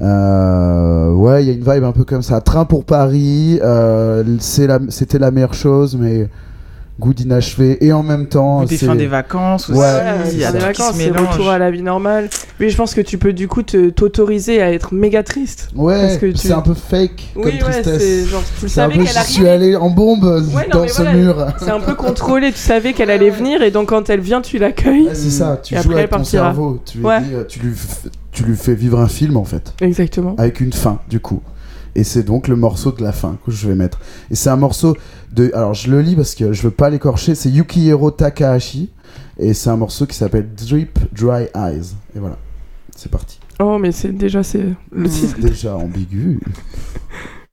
Euh, ouais, il y a une vibe un peu comme ça. Train pour Paris, euh, la- c'était la meilleure chose, mais goût d'inachevé et en même temps,
Des
c'est-
fins des vacances aussi.
Ouais,
il y a
c'est
tout
des vacances, c'est retour à la vie normale. Oui, je pense que tu peux du coup t'autoriser à être méga triste.
ouais,
parce que tu-
c'est un peu fake comme
Oui, ouais,
tristesse.
c'est genre tu savais
peu,
qu'elle
j'y suis
arrivait.
allé en bombe
Ouais, non,
dans
mais
ce
voilà.
mur.
C'est un peu contrôlé, tu savais qu'elle allait venir et donc quand elle vient, tu l'accueilles.
Ouais, c'est ça, tu
Et
joues
après,
avec
elle
ton cerveau. Tu lui,
Ouais.
dis, euh, tu, lui f- tu lui fais vivre un film en fait,
Exactement.
avec une fin du coup. Et c'est donc le morceau de la fin que je vais mettre. Et c'est un morceau de. Alors je le lis parce que je veux pas l'écorcher. C'est Yukihiro Takahashi. Et c'est un morceau qui s'appelle Drip Dry Eyes. Et voilà, c'est parti.
Oh, mais c'est déjà c'est le titre.
Déjà ambigu.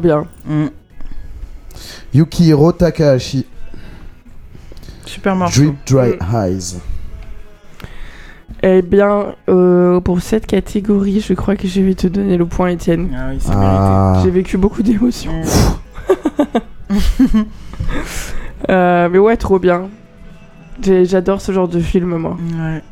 Trop bien.
Mm.
Yukihiro Takahashi,
Super morceau.
Drip Dry Eyes.
Eh bien, euh, pour cette catégorie, je crois que je vais te donner le point, Étienne.
Ah oui, c'est
Ah,
J'ai vécu beaucoup d'émotions.
mérité.
Euh, mais ouais, trop bien. J'ai- J'adore ce genre de film, moi.
Ouais.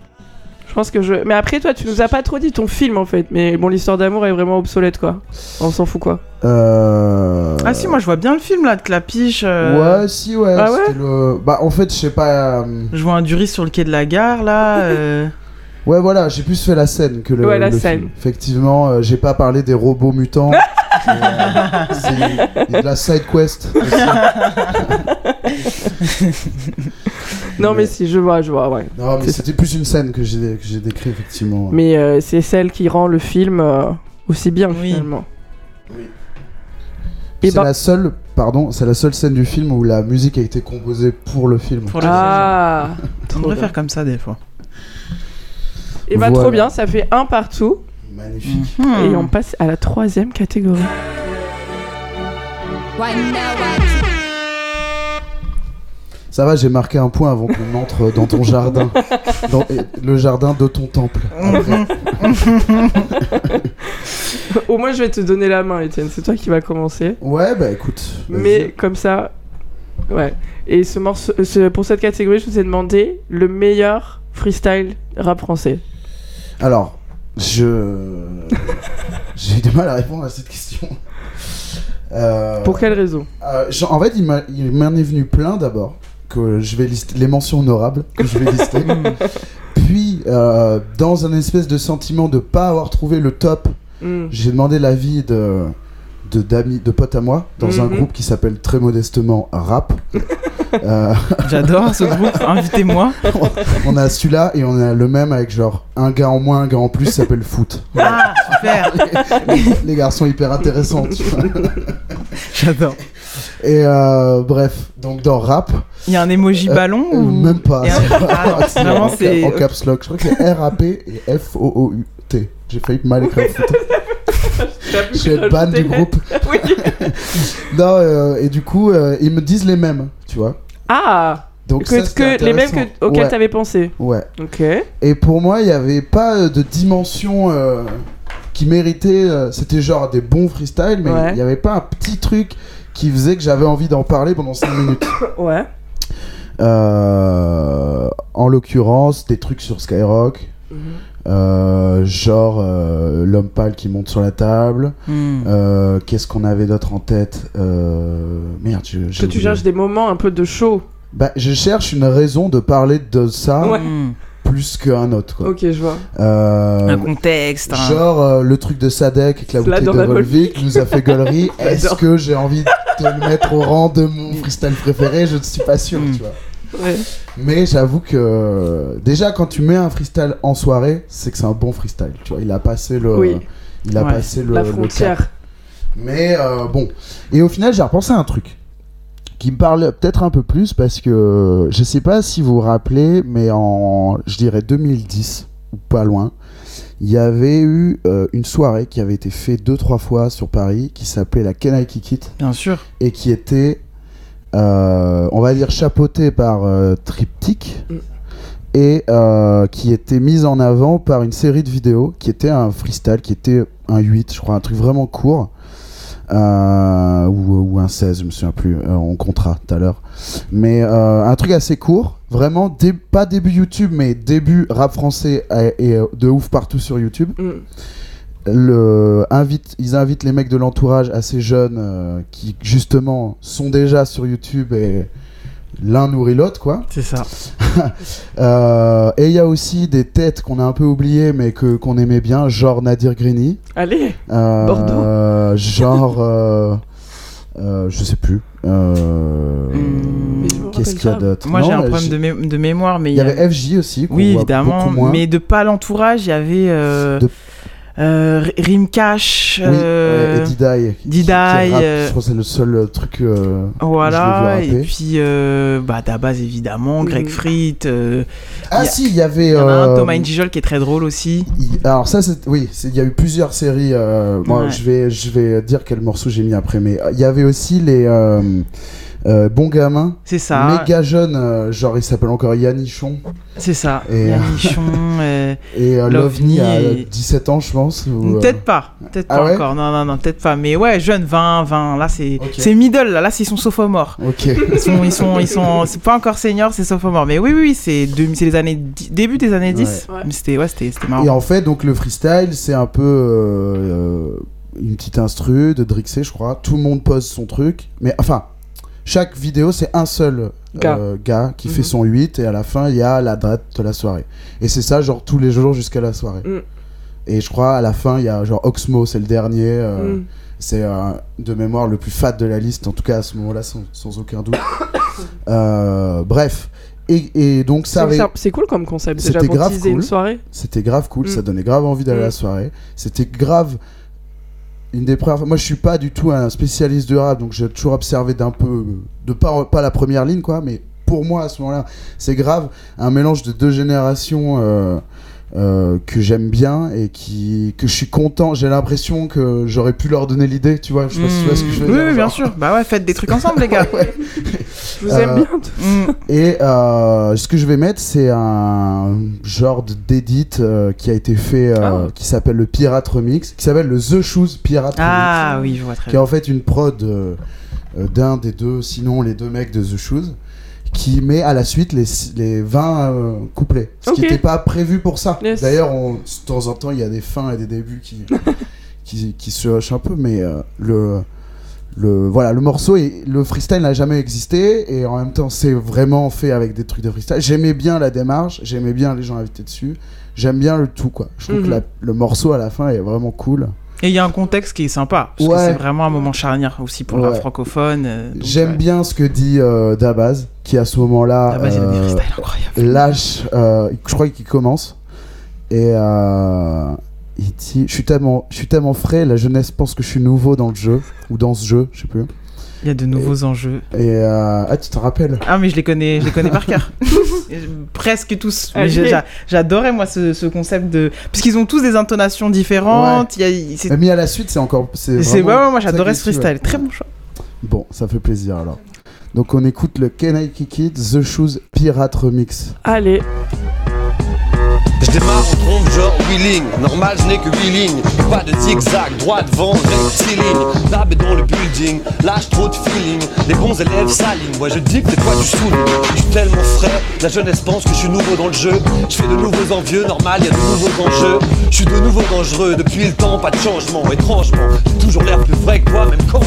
Je pense que je. Mais après, toi, tu nous as pas trop dit ton film en fait. Mais bon, l'histoire d'amour est vraiment obsolète, quoi. On s'en fout, quoi.
euh,
Ah si, moi je vois bien le film là de Clapiche. euh,
Ouais, si, ouais.
Ah ouais
c'était le... Bah, en fait, je sais pas. euh,
Je vois un Duris sur le quai de la gare là.
Ouais, voilà, j'ai plus fait la scène que le,
Ouais, la
le
scène.
film. Effectivement, euh, j'ai pas parlé des robots mutants. Et, euh, c'est de la side quest.
Non, mais si, je vois, je vois, ouais.
Non, mais
C'est
c'était plus une scène que j'ai que j'ai décrit, effectivement.
Mais euh, c'est celle qui rend le film euh, aussi bien,
Oui.
finalement.
Oui.
Et
c'est
ben-
la seule, pardon, c'est la seule scène du film où la musique a été composée pour le film.
Pour le
Ah
On devrait faire comme ça des fois.
Et bah,
Voilà.
trop bien, ça fait un partout.
Magnifique.
Et
Hmm.
on passe à la troisième catégorie.
Ça va, j'ai marqué un point avant qu'on entre dans ton jardin, dans et- le jardin de ton temple. Après.
Au moins, je vais te donner la main, Étienne. C'est toi qui vas commencer.
Ouais, bah écoute.
Mais comme ça, ouais. Et ce morceau, euh, ce- pour cette catégorie, je vous ai demandé le meilleur freestyle rap français.
Alors, je. J'ai eu du mal à répondre à cette question. Euh,
Pour quelle raison
euh, genre, En fait, il m'en est venu plein d'abord, que je vais lister, les mentions honorables que je vais lister. Puis, euh, dans un espèce de sentiment de pas avoir trouvé le top,
Hmm.
j'ai demandé l'avis de de d'amis, de potes à moi, dans un
Mhm.
groupe qui s'appelle très modestement Rap. Euh,
J'adore ce groupe. Invitez-moi.
on a celui-là et on a le même avec genre un gars en moins, un gars en plus, s'appelle Foot.
Ah super.
les, les garçons hyper intéressants. tu vois.
J'adore.
Et euh, bref, donc dans rap,
Il y a un emoji
Euh,
ballon
euh,
ou
même pas.
Ah
en,
c'est-
en caps lock. Je crois que c'est R-A-P et F-O-O-U-T. J'ai failli mal écrire foot. Je suis ban du groupe.
Oui.
Non, euh, et du coup, euh, ils me disent les mêmes, tu vois.
Ah
Donc
que,
ça,
que les mêmes que, auxquels
Ouais,
t'avais pensé.
Ouais.
Ok.
Et pour moi, il n'y avait pas euh, de dimension euh, qui méritait. C'était genre des bons freestyles, mais il
Ouais.
n'y avait pas un petit truc qui faisait que j'avais envie d'en parler pendant 5 minutes.
Ouais.
En l'occurrence, des trucs sur Skyrock.
Mhm.
Euh, genre euh, l'homme pâle qui monte sur la table.
Hmm.
Euh, Qu'est-ce qu'on avait d'autre en tête Euh, Merde, je,
Que tu cherches des moments un peu de show.
Bah, je cherche une raison de parler de ça
Ouais.
Hmm.
plus qu'un autre. Quoi.
Ok, je vois.
Euh,
Un contexte.
Genre euh, le truc de Sadek avec la
Là,
bouteille de Volvic nous a fait gaulerie. Est-ce que j'ai envie de le mettre au rang de mon freestyle préféré? Je ne suis pas sûr,
Mm.
tu vois.
Ouais.
Mais j'avoue que déjà quand tu mets un freestyle en soirée, c'est que c'est un bon freestyle. Tu vois, il a passé le,
Oui.
il a
Ouais.
passé le,
La
le cap.
frontière.
Mais euh, bon. Et au final, j'ai repensé à un truc qui me parle peut-être un peu plus parce que je sais pas si vous vous rappelez, mais en, je dirais 2010 ou pas loin, il y avait eu euh, une soirée qui avait été faite deux trois fois sur Paris qui s'appelait la Can I Kick It?
Bien sûr.
et qui était, on va dire, chapeautée par euh, Triptych
Mm.
et euh, qui était mise en avant par une série de vidéos qui était un freestyle, qui était un 8, je crois, un truc vraiment court. euh, ou, ou un 16, je me souviens plus, euh, en contrat tout à l'heure. Mais euh, un truc assez court, vraiment, dé- pas début YouTube, mais début rap français et, et, euh, de ouf partout sur YouTube
Mm.
Le, invite, ils invitent les mecs de l'entourage assez jeunes euh, qui justement sont déjà sur YouTube et l'un nourrit l'autre quoi.
C'est ça.
Euh, et il y a aussi des têtes qu'on a un peu oubliées mais que qu'on aimait bien, genre Nadir Grini,
Allez.
euh,
Bordeaux.
genre euh, euh, je sais plus. Qu'est-ce qu'il y a d'autre?
Moi, j'ai un problème de, mé- de mémoire, mais
Il y avait FJ aussi.
Oui, évidemment. Mais de pas l'entourage, il y avait euh,
De-
euh, Rimcash.
Oui,
euh,
Didaï.
Didaï, euh,
Je crois que c'est le seul euh, truc. euh,
Voilà,
Je l'ai vu
et puis euh, bah, Dabaz évidemment, Greg
Mhm.
Frit. euh,
Ah
a-
si, il y avait.
Il y en a un, Thomas Njijol, qui est très drôle aussi.
Alors ça, c'est oui, il y a eu plusieurs séries. moi,
Ouais.
je vais, je vais dire quel morceau j'ai mis après, mais il y avait aussi les, euh, bon gamin,
C'est ça.
méga jeune, euh, genre il s'appelle encore Yannichon,
C'est ça.
Et-
Yannichon. euh,
et euh,
Lovni et-
17 ans, je pense. ou, euh,
Peut-être pas. Peut-être
Ah
pas
ouais
encore. Non, non, non, peut-être pas. Mais ouais, jeune, 20, 20. Là, c'est
Ok.
c'est middle. Là, là c'est son sophomore.
Ok.
Ils sont, ils sont, ils sont, c'est pas encore senior, c'est sophomore. Mais oui, oui, oui, c'est les années, début des années 10.
Ouais.
Mais C'était, ouais, c'était, c'était marrant.
Et en fait, donc le freestyle, c'est un peu euh, euh, une petite instru de Drixé, je crois. Tout le monde pose son truc, mais enfin, chaque vidéo, c'est un seul
Gars.
euh, gars qui
Mhm.
fait son 8 et à la fin, il y a la date de la soirée. Et c'est ça, genre tous les jours jusqu'à la soirée.
Mm.
Et je crois à la fin, il y a genre Oxmo, c'est le dernier. euh,
Mm.
C'est euh, de mémoire le plus fat de la liste, en tout cas à ce moment-là, sans, sans aucun doute. Bref. Et, et donc ça
C'est-
avait-
c'est- C'est cool comme concept
C'était grave cool.
une soirée.
c'était grave cool,
Mm.
ça donnait grave envie d'aller à la
Mm.
soirée. C'était grave une des premières Moi, je suis pas du tout un spécialiste de rap, donc j'ai toujours observé d'un peu, de pas, pas la première ligne, quoi, mais pour moi, à ce moment-là, c'est grave un mélange de deux générations euh, euh, que j'aime bien et qui, que je suis content. J'ai l'impression que j'aurais pu leur donner l'idée, tu vois. Je sais pas si tu vois ce que je veux
oui,
dire.
oui, bien sûr. Bah ouais, faites des trucs ensemble, les gars.
Je vous
Euh,
aime bien.
Mm.
Et euh, ce que je vais mettre, c'est un genre d'édit euh, qui a été fait, euh,
Ah.
qui s'appelle le Pirate Remix, qui s'appelle le The Shoes Pirate
Ah
Remix,
oui, je vois très
qui est en fait une prod euh, euh, d'un des deux, sinon les deux mecs de The Shoes, qui met à la suite les, les 20 euh, couplets. Ce qui n'était pas prévu pour ça.
Yes.
D'ailleurs, on- de temps en temps, il y a des fins et des débuts qui, qui, qui se hochent un peu, mais euh, le le voilà le morceau et le freestyle n'a jamais existé et en même temps c'est vraiment fait avec des trucs de freestyle j'aimais bien la démarche j'aimais bien les gens invités dessus j'aime bien le tout quoi je trouve
Mhm.
que la- le morceau à la fin est vraiment cool
Et il y a un contexte qui est sympa. Parce
Ouais.
que c'est vraiment un moment charnière aussi pour la
Ouais.
francophone. euh,
j'aime
ouais.
bien ce que dit euh, Dabaz qui à ce moment là
il y a des freestyles incroyables.
lâche euh, je crois qu'il commence et il dit je suis tellement je suis tellement frais la jeunesse pense que je suis nouveau dans le jeu ou dans ce jeu je sais plus
Il y a de nouveaux enjeux.
et euh, ah tu te rappelles?
Ah, mais je les connais, je les connais par cœur. Presque tous. J'adorais, moi, ce, ce concept de. Parce qu'ils ont tous des intonations différentes. il y a-
Mais mis à la suite, c'est encore. C'est
C'est
vraiment
ouais, ouais, moi j'adorais ce
ouais.
freestyle. Très bon choix.
Bon, ça fait plaisir alors. Donc on écoute le Can I Kick It, The Shoes Pirate Remix.
Allez,
Je démarre en trompe, genre wheeling. Normal, je n'ai que 8 lignes. Pas de zigzag, droit devant, rectiligne. Lab est dans le building, lâche trop de feeling. Les bons élèves s'alignent. Moi je dis que des fois tu soulignes. Je suis tellement frais, la jeunesse pense que je suis nouveau dans le jeu. Je fais de nouveaux envieux, normal, y a de nouveaux enjeux. Je suis de nouveau dangereux, depuis le temps, pas de changement. Étrangement, j'ai toujours l'air plus vrai que toi, même quand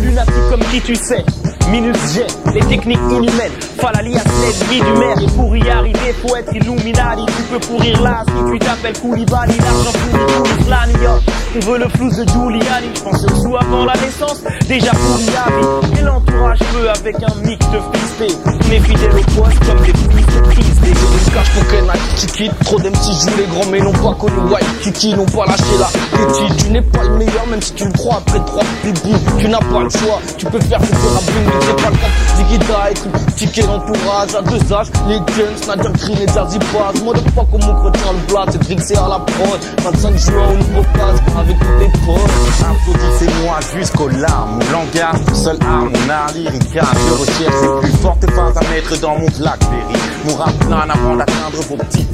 Lunatique comme qui tu sais, minute jet, les techniques inhumaines, Falali à l'ennemi du maire, et pour y arriver, faut être Illuminati, tu peux pourrir classe Si tu t'appelles Koulibaly, l'argent pour tous La New on veut le flou de Giuliani Je pensais au sous avant la naissance, déjà pour Et l'entourage peut avec un mix de fisté Mes fidèles au poste comme des prises de prise Des
cash pour qu'un attitude Trop d'MC jouent les grands mais n'ont pas connu White Kiki N'ont pas lâché la petite Tu n'es pas le meilleur même si tu le crois après trois bibis Tu n'as pas le choix, tu peux faire tout ce rap mais c'est pas le cas. Digita et tout, ticket l'entourage à deux âges. Les guns, Nadia Green et Jazzy Bass Moi de pas comme 30 blocs, c'est fixé à la prod. 25 juin, on nous passe avec tous les potes.
Applaudissez-moi jusqu'aux larmes Mon langage, seule arme, mon art lyrique Je recherche. Les plus fortes phases à mettre dans mon Blackberry. Mon rap plan avant d'atteindre vos petites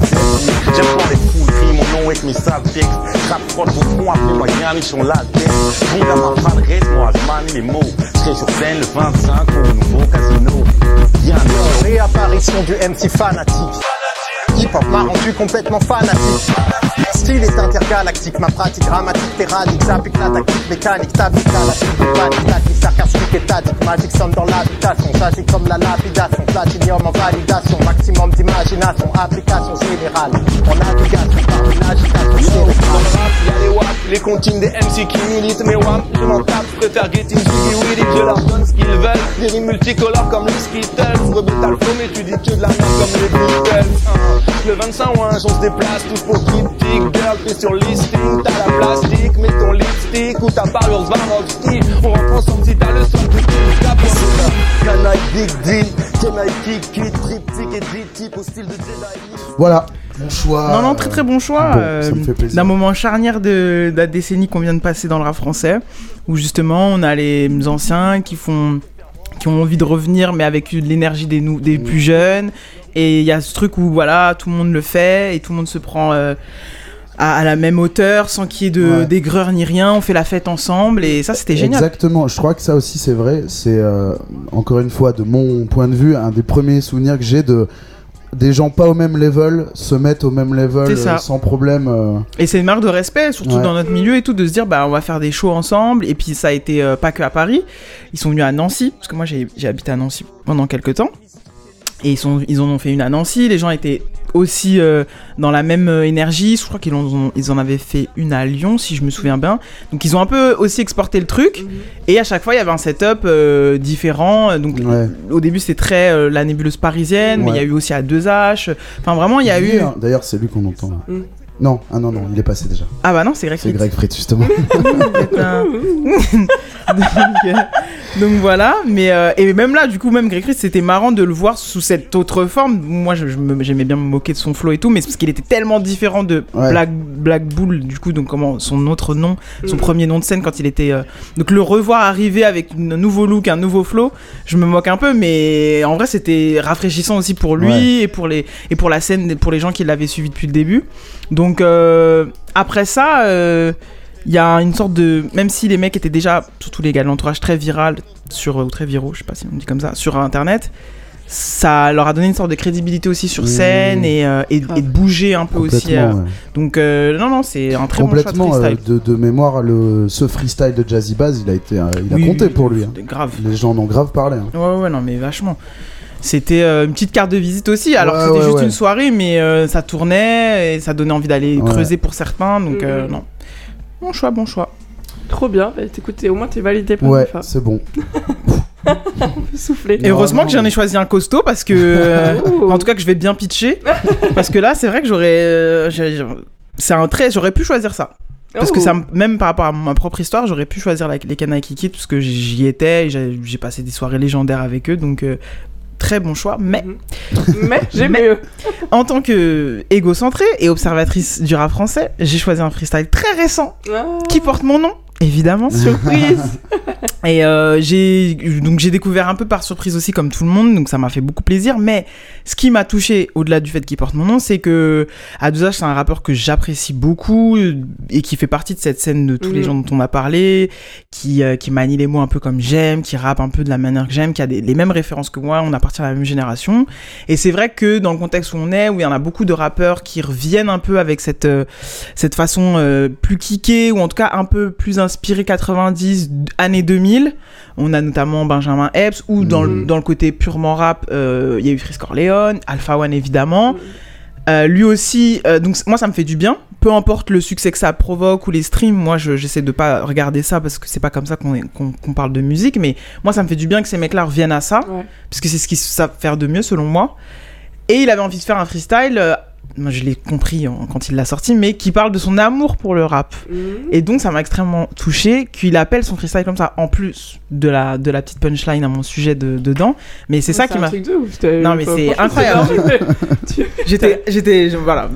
J'aime quand les foules mon nom avec mes sales textes. Rapproche vos fronts après ma garniche, on la tête. Bon, la ma padresse, moi je manie les mots. Je serai sur scène le 25 au nouveau casino. Bien, réapparition du MC fanatique. Hip-hop m'a rendu complètement fanatique. Style est intergalactique, ma pratique grammatique tyrannique, j'applique la tactique mécanique, tablique à la suite panique, tactique sarcastique et tadique, magique sonne dans l'habitation, j'agis comme la lapidation, platinium en validation, maximum d'imagination, application générale, en navigation par une agitation cérébrale.
y'a les WAP, les comptines des MC qui militent mes WAP. Je m'en tape, je préfère Getting Jiggy Willy, je leur donne ce qu'ils veulent. Des rimes multicolores comme les Skittles. Mais tu dis que de la merde comme les Beatles. Le 25 ouin, on se déplace tous pour triptyque. Girl, t'es sur listing, t'as la plastique, mets ton lipstick ou ta parure Swarovski. On rentre ensemble si t'as le son, tout est cap
Can I big deal, can I kick it, triptyque et triptyque au style de Jedi.
Voilà, mon choix.
Non, non, très très bon choix.
bon,
euh,
ça me fait plaisir.
D'un moment charnière de, de la décennie qu'on vient de passer dans le rap français, où justement on a les anciens qui font qui ont envie de revenir, mais avec l'énergie des, nou- des plus jeunes. Et il y a ce truc où voilà, tout le monde le fait et tout le monde se prend euh, à, à la même hauteur sans qu'il y ait de
Ouais.
d'aigreur ni rien. On fait la fête ensemble et ça, c'était génial.
Exactement, je crois que ça aussi c'est vrai. C'est euh, encore une fois de mon point de vue un des premiers souvenirs que j'ai de des gens pas au même level se mettent au même level
ça.
euh, sans problème. euh.
Et c'est une marque de respect, surtout
Ouais.
dans notre milieu et tout, de se dire bah on va faire des shows ensemble. Et puis ça a été euh, pas que à Paris, ils sont venus à Nancy parce que moi j'ai habité à Nancy pendant quelques temps. Et ils, sont, ils en ont fait une à Nancy. Les gens étaient aussi euh, dans la même euh, énergie. Je crois qu'ils en, ont- ils en avaient fait une à Lyon, si je me souviens bien. Donc ils ont un peu aussi exporté le truc. Et à chaque fois, il y avait un setup euh, différent. Donc
Ouais.
au début, c'était très euh, la nébuleuse parisienne, mais il y a eu aussi à 2H. Enfin, vraiment, il y a
Lui,
eu.
D'ailleurs, c'est lui qu'on entend. là. Non, ah non, non, il est passé déjà.
Ah bah non, c'est Greg
C'est
Fritz.
Greg Fritz, justement.
Donc, euh, donc voilà, mais euh, et même là, du coup, même Greg Fritz, c'était marrant de le voir sous cette autre forme. Moi, je- je me- j'aimais bien me moquer de son flow et tout, mais c'est parce qu'il était tellement différent de
Ouais.
Black, Black Bull, du coup, donc comment son autre nom, son
Mm.
premier nom de scène quand il était. euh, donc le revoir arriver avec un nouveau look, un nouveau flow, je me moque un peu, mais en vrai, c'était rafraîchissant aussi pour lui
Ouais.
et pour les et pour la scène, pour les gens qui l'avaient suivi depuis le début. Donc euh, après ça. euh, il y a une sorte de même si les mecs étaient déjà surtout les gars de l'entourage très viral sur ou très viraux je sais pas si on dit comme ça sur internet ça leur a donné une sorte de crédibilité aussi sur
Mmh.
scène et, euh, et, et de bouger un peu aussi euh.
ouais.
donc euh, non non c'est un très bon choix de
euh,
freestyle
de, de mémoire, le, ce freestyle de Jazzy Bass, il a, été, euh, il a
Oui,
compté
oui,
pour lui. hein.
grave
Les gens en ont grave parlé. hein.
ouais ouais non mais vachement c'était euh, une petite carte de visite aussi alors
Ouais,
que c'était
ouais,
juste
ouais.
une soirée mais euh, ça tournait et ça donnait envie d'aller
Ouais.
creuser pour certains donc euh,
Mhm.
non bon choix bon choix
Trop bien. Bah, écoute, au moins t'es validé par
Ouais, c'est bon.
On peut souffler.
Et heureusement que j'en ai choisi un costaud parce que. en tout cas, que je vais bien pitcher. parce que là, c'est vrai que j'aurais. euh, c'est un trait, j'aurais pu choisir ça. Parce que
Oh.
ça, même par rapport à ma propre histoire, j'aurais pu choisir la- les Canailles qui quittent parce que j'y étais, et j'ai j'ai passé des soirées légendaires avec eux, donc euh, très bon choix. Mais
Mhm. Mais j'ai
Mais-
mieux.
en tant que égocentrée et observatrice du rap français, j'ai choisi un freestyle très récent
Ah,
qui porte mon nom, évidemment.
surprise.
Et euh, j'ai donc j'ai découvert un peu par surprise aussi comme tout le monde, donc ça m'a fait beaucoup plaisir. Mais ce qui m'a touché au-delà du fait qu'il porte mon nom, c'est que A2H c'est un rappeur que j'apprécie beaucoup et qui fait partie de cette scène de tous les
Mhm.
gens dont on a parlé, qui euh, qui manie les mots un peu comme j'aime, qui rappe un peu de la manière que j'aime, qui a des- les mêmes références que moi. On appartient à la même génération. Et c'est vrai que dans le contexte où on est, où il y en a beaucoup de rappeurs qui reviennent un peu avec cette euh, cette façon euh, plus kickée ou en tout cas un peu plus inspirée 90 années 2000 on a notamment Benjamin Epps ou dans, le,
Mhm.
dans le côté purement rap euh, il y a eu Frisk Corleone Alpha One évidemment Euh, lui aussi euh, donc moi ça me fait du bien peu importe le succès que ça provoque ou les streams moi je- j'essaie de pas regarder ça parce que c'est pas comme ça qu'on parle de musique mais moi ça me fait du bien que ces mecs là reviennent à ça
Ouais.
parce que c'est ce qu'ils savent faire de mieux selon moi. Et il avait envie de faire un freestyle, moi je l'ai compris quand il l'a sorti, mais qui parle de son amour pour le rap.
Mhm.
Et donc ça m'a extrêmement touché qu'il appelle son freestyle comme ça, en plus de la, de la petite punchline à mon sujet de, dedans. Mais c'est ça qui
un
m'a... Non, mais c'est incroyable. J'étais... j'étais je- voilà.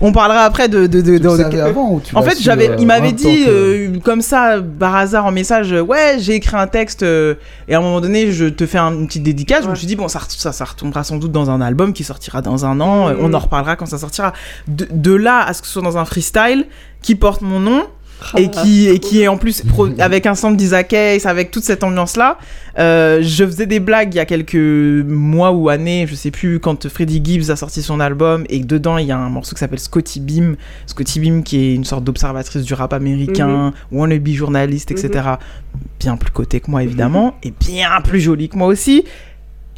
On parlera après de... de, de,
Tu
de-
le
de-
savais avant ou tu
en fait, j'avais,
euh,
il m'avait dit
que-
euh, comme ça par hasard en message, euh, ouais, j'ai écrit un texte euh, et à un moment donné, je te fais un- une petite dédicace. Je me suis dit bon, ça, ça, ça retombera sans doute dans un album qui sortira dans un an. On en reparlera quand ça sortira. De, de là à ce que ce soit dans un freestyle qui porte mon nom et qui et qui est en plus pro- avec un sample d'Isaac Hayes, avec toute cette ambiance là. je faisais des blagues il y a quelques mois ou années, je sais plus, quand Freddie Gibbs a sorti son album et que dedans il y a un morceau qui s'appelle Scotty Beam. Scotty Beam qui est une sorte d'observatrice du rap américain, wannabe journaliste, etc. Bien plus coté que moi évidemment et bien plus jolie que moi aussi.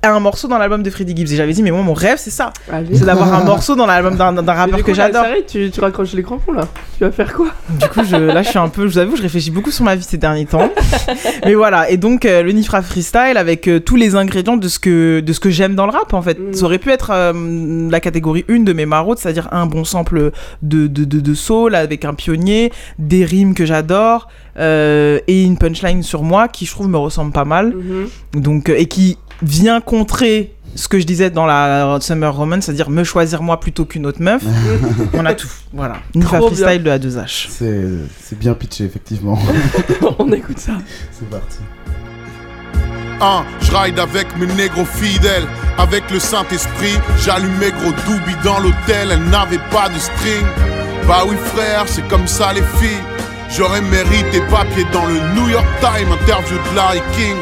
Un morceau dans l'album de Freddie Gibbs et j'avais dit mais moi mon rêve c'est ça,
Allez.
c'est d'avoir un morceau dans l'album d'un rappeur que j'adore.
tu, tu raccroches les crampons là. Tu vas faire quoi?
Du coup, je, là, je suis un peu, je vous avoue, je réfléchis beaucoup sur ma vie ces derniers temps. Mais voilà, et donc euh, le Nifra Freestyle avec euh, tous les ingrédients de ce que, de ce que j'aime dans le rap en fait.
Mm.
Ça aurait pu être euh, la catégorie 1 de mes maraudes, c'est-à-dire un bon sample de, de, de, de soul avec un pionnier, des rimes que j'adore euh, et une punchline sur moi qui je trouve me ressemble pas mal.
Mhm.
Donc, euh, et qui vient contrer ce que je disais dans la Summer Romance, c'est-à-dire me choisir moi plutôt qu'une autre meuf. On a tout. Voilà.
Bien.
Freestyle de A2H.
C'est c'est bien pitché, effectivement.
On écoute ça.
C'est parti.
Hein, je ride avec mes négros fidèles. Avec le Saint-Esprit, j'allumais gros doobie dans l'hôtel, elle n'avait pas de string. Bah oui frère, c'est comme ça les filles. J'aurais mérité papier dans le New York Times, interview de Larry King.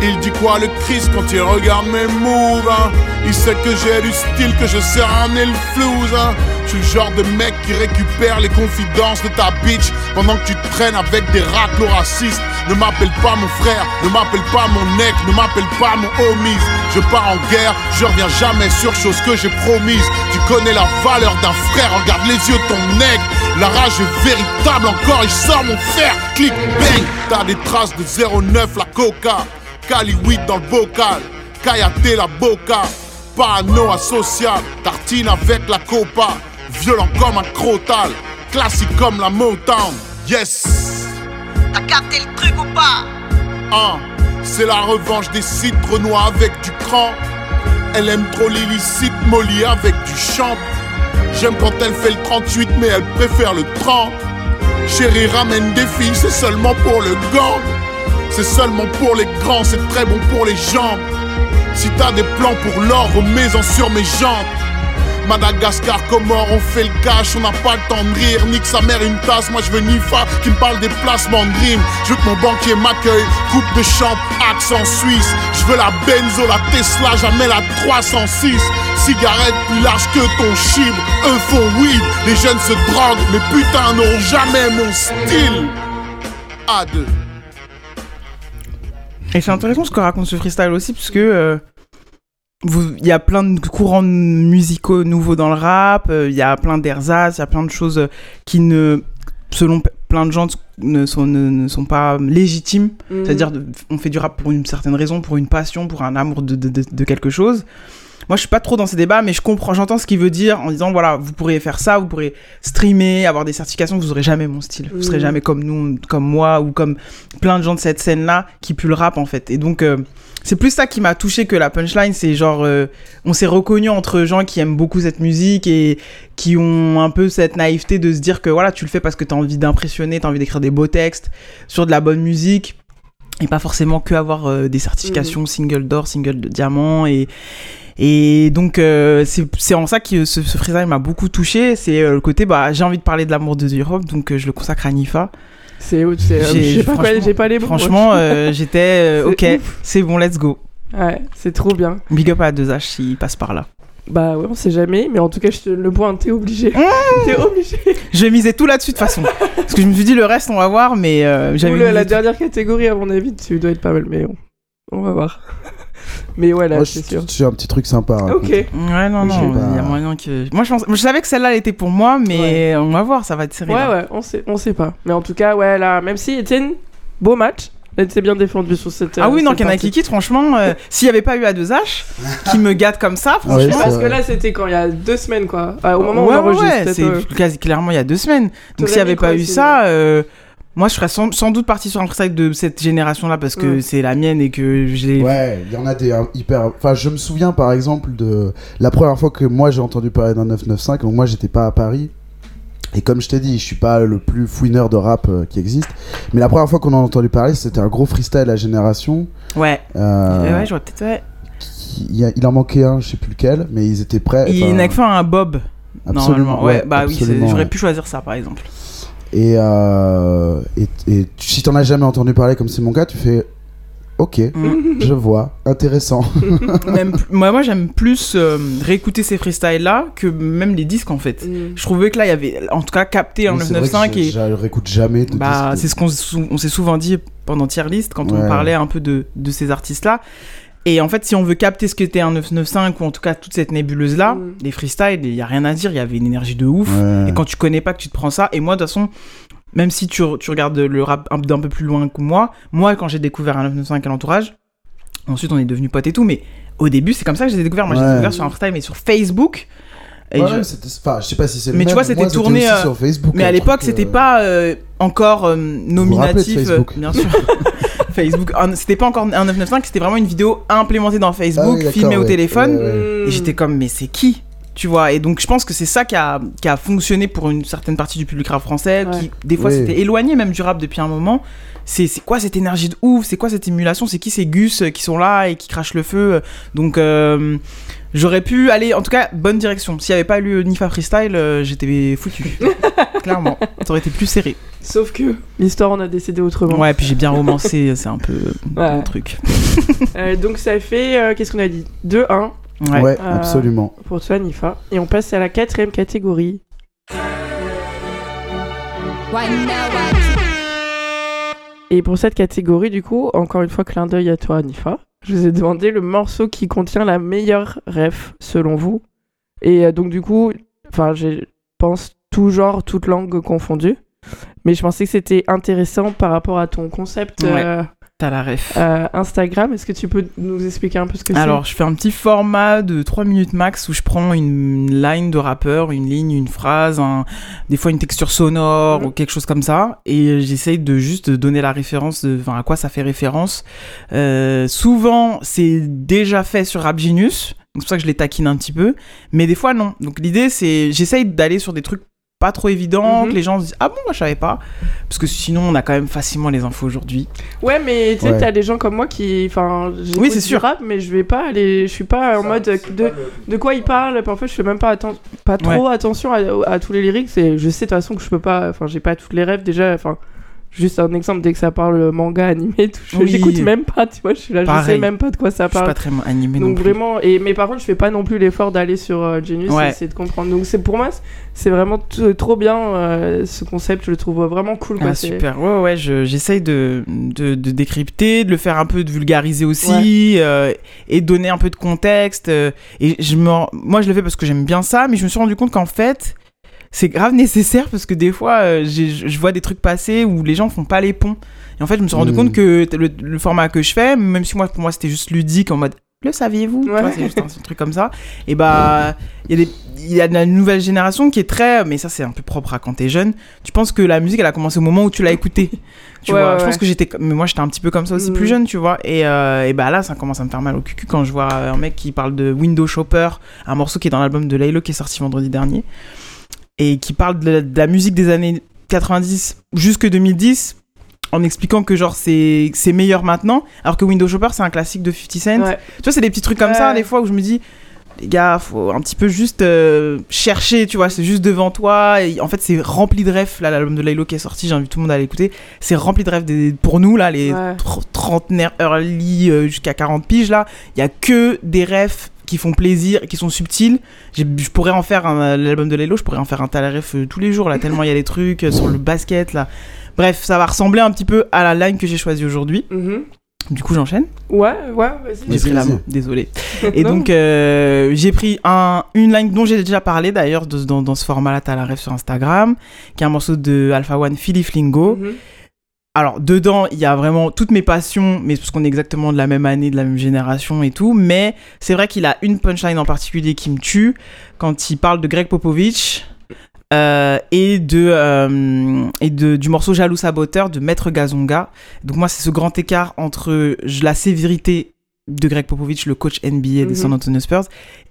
Il dit quoi le Christ quand il regarde mes moves hein? Il sait que j'ai du style, que je sais ramener le flouze hein? Je le genre de mec qui récupère les confidences de ta bitch Pendant que tu traînes avec des raclos racistes. Ne m'appelle pas mon frère, ne m'appelle pas mon mec, ne m'appelle pas mon homies. Je pars en guerre, je reviens jamais sur chose que j'ai promise. Tu connais la valeur d'un frère, regarde les yeux de ton nègre. La rage est véritable encore, il sort mon fer. Clic, bang, t'as des traces de 09 la coca Cali 8 dans le bocal, Kayate la boca, Pano asocial, tartine avec la copa, violent comme un crotal, classique comme la Motown, yes!
T'as capté le truc ou pas?
Hein, c'est la revanche des citres noirs avec du cran. Elle aime trop l'illicite Molly avec du champ. J'aime quand elle fait le 38, mais elle préfère le 30. Chérie, ramène des filles, c'est seulement pour le gang. C'est seulement pour les grands, c'est très bon pour les jambes. Si t'as des plans pour l'or, remets-en sur mes jantes. Madagascar, Comore, on fait le cash, on n'a pas le temps de rire. Nique sa mère une tasse, moi je veux Nifa qui me parle des placements de dream. Je veux que mon banquier m'accueille, coupe de champ, accent suisse. Je veux la Benzo, la Tesla, jamais la 306. Cigarette plus large que ton chibre, eux font weed. Les jeunes se droguent, mais putain n'auront jamais mon style. A2.
Et c'est intéressant ce que raconte ce freestyle aussi, parce que euh, il y a plein de courants musicaux nouveaux dans le rap, euh, il y a plein d'ersatz, il y a plein de choses euh, qui ne, selon plein de gens, ne sont, ne, ne sont pas légitimes.
Mhm.
C'est-à-dire, on fait du rap pour une certaine raison, pour une passion, pour un amour de, de, de- de quelque chose. Moi, je suis pas trop dans ces débats, mais je comprends, j'entends ce qu'il veut dire en disant voilà, vous pourriez faire ça, vous pourrez streamer, avoir des certifications, vous aurez jamais mon style, vous serez
Mhm.
jamais comme nous, comme moi ou comme plein de gens de cette scène-là qui puent le rap en fait. Et donc, euh, c'est plus ça qui m'a touché que la punchline. C'est genre, euh, on s'est reconnu entre gens qui aiment beaucoup cette musique et qui ont un peu cette naïveté de se dire que voilà, tu le fais parce que t'as envie d'impressionner, t'as envie d'écrire des beaux textes sur de la bonne musique et pas forcément que avoir euh, des certifications single d'or, single de diamant et et donc euh, c'est en ça que ce, ce freestyle m'a beaucoup touché, c'est euh, le côté bah j'ai envie de parler de l'amour de Europe donc euh, je le consacre à Nifa.
C'est
J'ai-
pas, pas les mots.
Franchement j'étais OK, c'est bon, let's go.
Ouais, c'est trop bien.
Big up à 2H s'il passe par là.
Bah ouais, on sait jamais, mais en tout cas, je te le pointe, t'es obligé. t'es obligé.
Je misais tout là-dessus de toute façon. Parce que je me suis dit le reste on va voir mais euh, j'avais
la
tout.
dernière catégorie, à mon avis, tu dois être pas mal, mais on, on va voir. Mais ouais, là,
Moi,
c'est
je-
sûr.
j'ai un petit truc sympa.
Ok.
Ouais, non, non, il y a moyen que. Moi, je, pense... je savais que celle-là, elle était pour moi, mais on va voir, ça va être serré.
Ouais,
là.
ouais, on sait, on sait pas. Mais en tout cas, ouais, là, même si Etienne, beau match, elle s'est bien défendue sur cette.
Ah
euh,
oui, non,
cette
qu'il y en a
partie.
qui quittent, franchement, euh, s'il n'y avait pas eu A2H, qui me gâte comme ça,
Ah Ouais,
franchement.
Parce que là, c'était quand il y a deux semaines, quoi. Ah, au moment où
ouais,
on
ouais,
enregistre.
ouais, c'est
euh,
clairement il y a deux semaines. Donc s'il n'y avait pas eu ça, euh, moi je serais sans, sans doute parti sur un freestyle de cette génération-là parce que
Mm.
c'est la mienne et que je l'ai.
Ouais, il y en a des hein, hyper. Enfin, je me souviens par exemple de la première fois que moi j'ai entendu parler d'un 995. Donc moi j'étais pas à Paris. Et comme je t'ai dit, je suis pas le plus fouineur de rap euh, qui existe. Mais la première fois qu'on en a entendu parler, c'était un gros freestyle à génération.
Ouais.
Euh,
Ouais, j'aurais peut-être. Ouais.
qui- il, en manquait un, je sais plus lequel, mais ils étaient prêts.
Il n'a que fait un Bob.
absolument,
Normalement, ouais, bah oui, j'aurais pu choisir ça par exemple.
Et, euh, et, et si t'en as jamais entendu parler, comme c'est mon cas, tu fais Ok,
Mm.
je vois, intéressant.
même, moi, moi j'aime plus euh, réécouter ces freestyles là que même les disques en fait.
mm.
Je trouvais que là il y avait en tout cas capté
Oui, que
995
je-
et
Je réécoute jamais de
bah c'est ce qu'on s'est souvent dit pendant tier list quand on parlait un peu de, de ces artistes là. Et en fait, si on veut capter ce qu'était un 995 ou en tout cas toute cette nébuleuse là,
Mm.
les freestyles, il y a rien à dire, il y avait une énergie de ouf.
Ouais.
Et quand tu connais pas que tu te prends ça, et moi de toute façon, même si tu, tu regardes le rap un- d'un peu plus loin que moi, moi quand j'ai découvert un 995 à l'entourage, ensuite on est devenus potes et tout, mais au début c'est comme ça que j'ai découvert. Moi j'ai
Ouais.
découvert sur un freestyle, mais sur Facebook. Et
Ouais,
je-
enfin, je sais pas si c'est le
Mais tu vois, c'était tourné, euh,
sur Facebook.
Mais à l'époque, c'était
euh,
pas euh, encore euh,
rappelez de
nominatif. euh,
Facebook
bien sûr. Facebook. C'était pas encore un 995, c'était vraiment une vidéo implémentée dans Facebook,
Ah oui,
filmée au téléphone.
Ouais, ouais.
Et j'étais comme, mais c'est qui Tu vois, et donc je pense que c'est ça qui a, qui a fonctionné pour une certaine partie du public rap français, qui des fois
Oui.
s'était éloigné même du rap depuis un moment. C'est c'est quoi cette énergie de ouf? C'est quoi cette émulation? C'est qui ces gus euh, qui sont là et qui crachent le feu? Donc euh, j'aurais pu aller, en tout cas, bonne direction. S'il n'y avait pas eu Nifa Freestyle, euh, j'étais foutu. Clairement, ça aurait été plus serré.
Sauf que l'histoire en a décidé autrement.
Ouais, puis j'ai bien romancé, c'est un peu
Ouais.
mon truc.
Euh, donc ça fait, euh, qu'est-ce qu'on a dit? 2-1.
Ouais, Ouais, absolument.
Pour toi, Nifa. Et on passe à la quatrième catégorie. Et pour cette catégorie, du coup, encore une fois, clin d'œil à toi, Nifa. Je vous ai demandé le morceau qui contient la meilleure ref, selon vous. Et euh, donc, du coup, enfin, je pense tout genre, toute langue confondue. Mais je pensais que c'était intéressant par rapport à ton concept
Ouais,
euh,
t'as la ref.
euh, Instagram. Est-ce que tu peux nous expliquer un peu ce que c'est?
Alors, je fais un petit format de 3 minutes max où je prends une line de rappeur, une ligne, une phrase, un- des fois une texture sonore ou quelque chose comme ça, et j'essaye de juste donner la référence, de, enfin, à quoi ça fait référence. Euh, souvent, c'est déjà fait sur Rap Genius, donc c'est pour ça que je les taquine un petit peu, mais des fois non. Donc l'idée, c'est, j'essaye d'aller sur des trucs pas trop évidents, que les gens se disent ah bon moi je savais pas parce que sinon on a quand même facilement les infos aujourd'hui
Ouais, mais tu sais,
Ouais.
t'as des gens comme moi qui. Enfin,
Oui, c'est sûr.
rap, mais je vais pas aller. Je suis pas en mode de, de quoi il parle. Parfois, je fais même pas, atten- pas trop attention à, à tous les lyrics. Et je sais de toute façon que je peux pas. Enfin, j'ai pas toutes les rêves déjà. Enfin, juste un exemple, dès que ça parle manga, animé, tout. je-
Oui.
J'écoute même pas, tu vois. Je suis là, je sais
Pareil.
même pas de quoi ça
je suis
parle.
pas très animé non
Donc
plus.
vraiment, et, mais par contre, je fais pas non plus l'effort d'aller sur euh, Genius
Ouais.
et essayer de comprendre. Donc c'est pour moi, c'est vraiment t- trop bien euh, ce concept. Je le trouve vraiment cool. Quoi.
Ah,
C'est-
super, ouais, ouais, je- j'essaye de, de, de décrypter, de le faire un peu, de vulgariser aussi, euh, et de donner un peu de contexte. euh, et je me, moi, je le fais parce que j'aime bien ça, mais je me suis rendu compte qu'en fait, c'est grave nécessaire parce que des fois, euh, je vois des trucs passer où les gens font pas les ponts. Et en fait, je me suis rendu
Mm.
compte que le, le format que je fais, même si moi, pour moi, c'était juste ludique en mode. Le saviez-vous? Tu vois, C'est juste un, un truc comme ça. Et bah, il y, y a de la nouvelle génération qui est très. Mais ça, c'est un peu propre à quand t'es jeune. Tu penses que la musique, elle a commencé au moment où tu l'as écoutée. Tu
Ouais,
vois,
ouais,
je pense
ouais.
que j'étais. Mais moi, j'étais un petit peu comme ça aussi,
Mm.
plus jeune, tu vois. Et, euh, et bah là, ça commence à me faire mal au cul quand je vois un mec qui parle de Window Shopper, un morceau qui est dans l'album de Laylo qui est sorti vendredi dernier. Et qui parle de la, de la musique des années 90 jusque 2010 en expliquant que genre c'est c'est meilleur maintenant alors que Window Shopper c'est un classique de 50 Cent
Ouais.
tu vois c'est des petits trucs comme ça des fois où je me dis les gars faut un petit peu juste euh, chercher tu vois c'est juste devant toi et en fait c'est rempli de refs là l'album de Laylo qui est sorti j'invite tout le monde à l'écouter c'est rempli de des- pour nous là les
Ouais.
tr- trentenaires early euh, jusqu'à 40 piges là il y a que des refs qui font plaisir, qui sont subtils. Je pourrais en faire l'album de Lelo, je pourrais en faire un tel ref euh, tous les jours là, tellement il y a des trucs euh, sur le basket là. Bref, ça va ressembler un petit peu à la line que j'ai choisie aujourd'hui.
Mhm.
Du coup, j'enchaîne.
Ouais, ouais, vas-y.
J'ai pris la main, désolé. Et donc, euh, j'ai pris un, une line dont j'ai déjà parlé d'ailleurs dans, dans ce format-là, t'as la ref sur Instagram, qui est un morceau de Alpha One, Philippe Lingo.
Mhm.
Alors, dedans, il y a vraiment toutes mes passions, mais parce qu'on est exactement de la même année, de la même génération et tout. Mais c'est vrai qu'il a une punchline en particulier qui me tue quand il parle de Greg Popovich. euh, et de euh, et de du morceau Jaloux Saboteur de Maître Gazonga. Donc moi c'est ce grand écart entre la sévérité de Greg Popovich, le coach NBA des
Mhm.
San Antonio Spurs,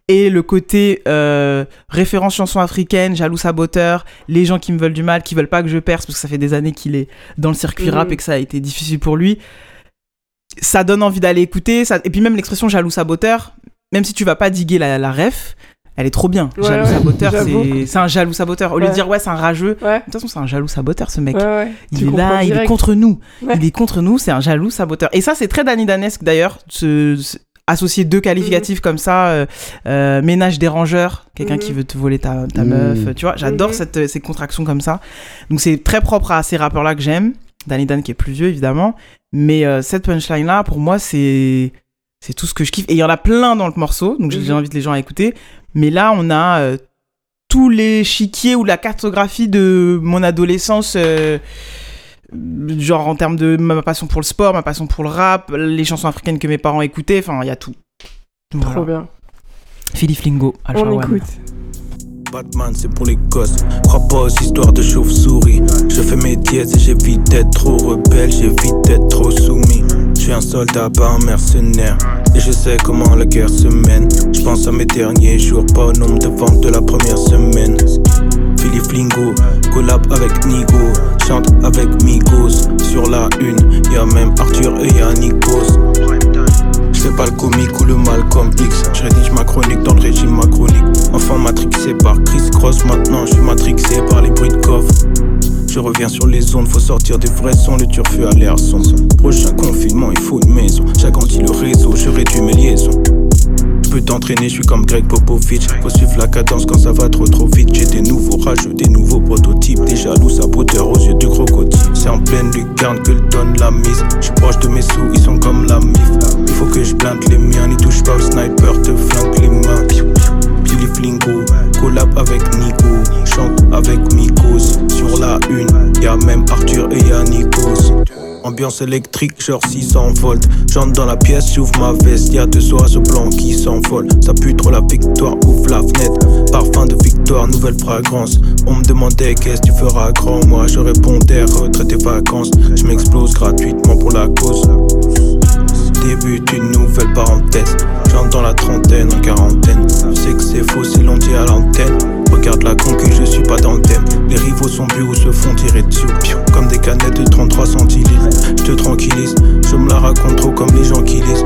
et le côté euh, référence chanson africaine, jaloux saboteur, les gens qui me veulent du mal, qui veulent pas que je perce parce que ça fait des années qu'il est dans le circuit
Mhm.
rap et que ça a été difficile pour lui. Ça donne envie d'aller écouter. Ça... Et puis même l'expression jaloux saboteur, même si tu vas pas diguer la, la ref, elle est trop bien.
Ouais,
jaloux
ouais,
saboteur, c'est c'est un jaloux saboteur. Au lieu de dire ouais, c'est un rageux,
Ouais.
de toute façon, c'est un jaloux saboteur ce mec.
Ouais, ouais.
Il
Tu
est là, il est contre nous.
Ouais.
Il est contre nous, c'est un jaloux saboteur. Et ça, c'est très Danny Danesque d'ailleurs, ce- ce- associer deux qualificatifs
Mhm.
comme ça, euh, euh, ménage dérangeur, quelqu'un qui veut te voler ta, ta
Mhm.
meuf, tu vois. J'adore cette, ces contractions comme ça. Donc c'est très propre à ces rappeurs-là que j'aime. Danny Dan qui est plus vieux évidemment, mais euh, cette punchline-là, pour moi, c'est c'est tout ce que je kiffe. Et il y en a plein dans le morceau, donc
Mhm.
j'invite les gens à écouter. Mais là, on a euh, tous les chiquiers ou la cartographie de mon adolescence. euh, genre en termes de ma passion pour le sport, ma passion pour le rap, les chansons africaines que mes parents écoutaient, enfin il y a tout. Voilà.
Trop bien.
Philippe Lingo, Alpha
On
One.
écoute.
Batman, c'est pour les gosses. Crois pas aux histoires de chauve-souris. Je fais mes diètes et j'évite d'être trop rebelle, j'évite d'être trop soumis. Suis un soldat, pas un mercenaire. Et je sais comment la guerre se mène. Je pense à mes derniers jours, pas au nombre de ventes de la première semaine. Philippe Flingo, collab avec Nigo, chante avec Migos. Sur la une, y a même Arthur et y'a Nikos. Fais pas le comique ou le Malcolm X. Je rédige ma chronique dans le régime macronique. Enfant matrixé par Chris Cross, maintenant je suis matrixé par les bruits de coffre. Je reviens sur les ondes, faut sortir des vrais sons, le turfu à l'air son. Prochain confinement, il faut une maison. J'agrandis le réseau, je réduis mes liaisons. Peux t'entraîner, je suis comme Greg Popovich. Faut suivre la cadence quand ça va trop trop vite. J'ai des nouveaux rageux, des nouveaux prototypes. Des jaloux saboteurs aux yeux du crocodile. C'est en pleine lucarne que le donne la mise. Je suis proche de mes sous, ils sont comme la mif. Il faut que je blinde les miens, n'y touche pas au sniper, te flingue les mains. Billy Flingo, collab avec Nico, chante avec Mikos. Sur la une, y'a même Arthur et y'a Nikos. Ambiance électrique, genre 600 volts. J'entre dans la pièce, j'ouvre ma veste. Y'a deux oiseaux blancs qui s'envolent. Ça pue trop la victoire, ouvre la fenêtre. Parfum de victoire, nouvelle fragrance. On me demandait qu'est-ce que tu feras grand? Moi je répondais retraite et vacances. Je m'explose gratuitement pour la cause. Débute une nouvelle parenthèse. J'entre dans la trentaine, en quarantaine. Je sais que c'est faux, c'est l'on dit à l'antenne. Regarde la concu, je suis pas dans le thème. Les rivaux sont bu ou se font tirer dessus. Comme des canettes de 33 centilitres. Je te tranquillise, je me la raconte trop comme les gens qui lisent.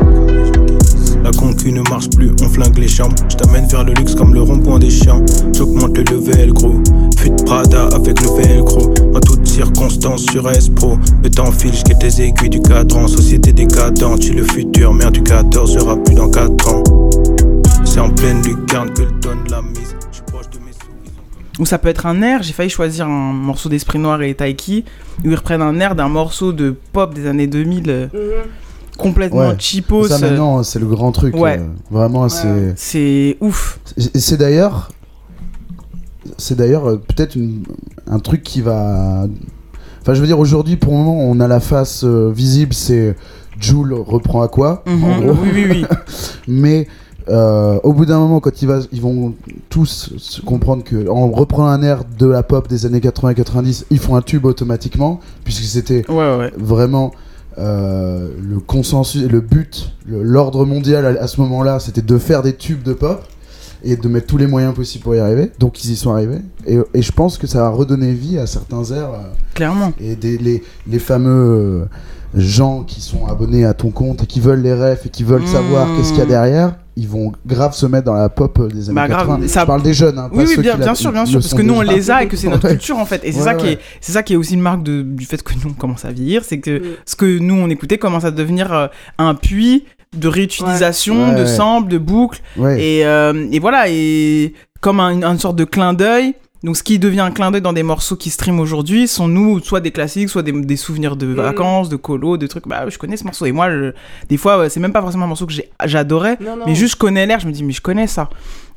La concu ne marche plus, on flingue les chambres. Je t'amène vers le luxe comme le rond-point des chiens. J'augmente le level gros. Fut Prada avec le velcro. En toutes circonstances sur S-Pro. Le temps file, je tes aiguilles du cadran. Société décadente, j'ai le futur. Mère du 14 sera plus dans 4 ans. C'est en pleine lucarne que le donne la mise. Je suis proche de mes sous.
Ou ça peut être un air, j'ai failli choisir un morceau d'Esprit Noir et Taiki, où ils reprennent un air d'un morceau de pop des années 2000, euh, complètement
Ouais.
cheapos.
Ça
euh,
maintenant, c'est le grand truc.
Ouais.
euh, vraiment, c'est.
C'est ouf.
Et C'est d'ailleurs. C'est d'ailleurs euh, peut-être une- un truc qui va. Enfin, je veux dire, aujourd'hui, pour le moment, on a la face euh, visible, c'est Joule reprend à quoi en
Mhm.
gros.
Oui, oui, oui.
Mais euh, au bout d'un moment, quand il va, ils vont tous se comprendre que en reprenant un air de la pop des années 80-90, ils font un tube automatiquement, puisque c'était
Ouais, ouais.
vraiment euh, le consensus, le but, l'ordre mondial à, à ce moment-là, c'était de faire des tubes de pop et de mettre tous les moyens possibles pour y arriver. Donc ils y sont arrivés. Et, et je pense que ça va redonner vie à certains airs. euh,
Clairement.
et des, les, les fameux euh, gens qui sont abonnés à ton compte et qui veulent les refs et qui veulent savoir
Mmh.
qu'est-ce qu'il y a derrière, ils vont grave se mettre dans la pop euh, des années
Bah, grave,
80.
ça-
Je parle des jeunes, hein, pas
Oui, oui,
ceux
bien,
qui
bien
la-
sûr, bien sûr, parce que nous on les a et que c'est notre
Ouais.
culture en fait. Et c'est
Ouais,
ça qui est, c'est ça qui est aussi une marque de, du fait que nous on commence à vieillir, c'est que ce que nous on écoutait commence à devenir euh, un puits de réutilisation,
Ouais.
de
Ouais.
samples, de boucles.
Ouais.
Et, euh, et voilà, et comme un, une sorte de clin d'œil. Donc ce qui devient un clin d'œil dans des morceaux qui streament aujourd'hui sont nous soit des classiques, soit des, des souvenirs de vacances, de colo, de trucs. Bah je connais ce morceau et moi je- des fois c'est même pas forcément un morceau que j'adorais, mais juste je connais l'air, je me dis mais je connais ça.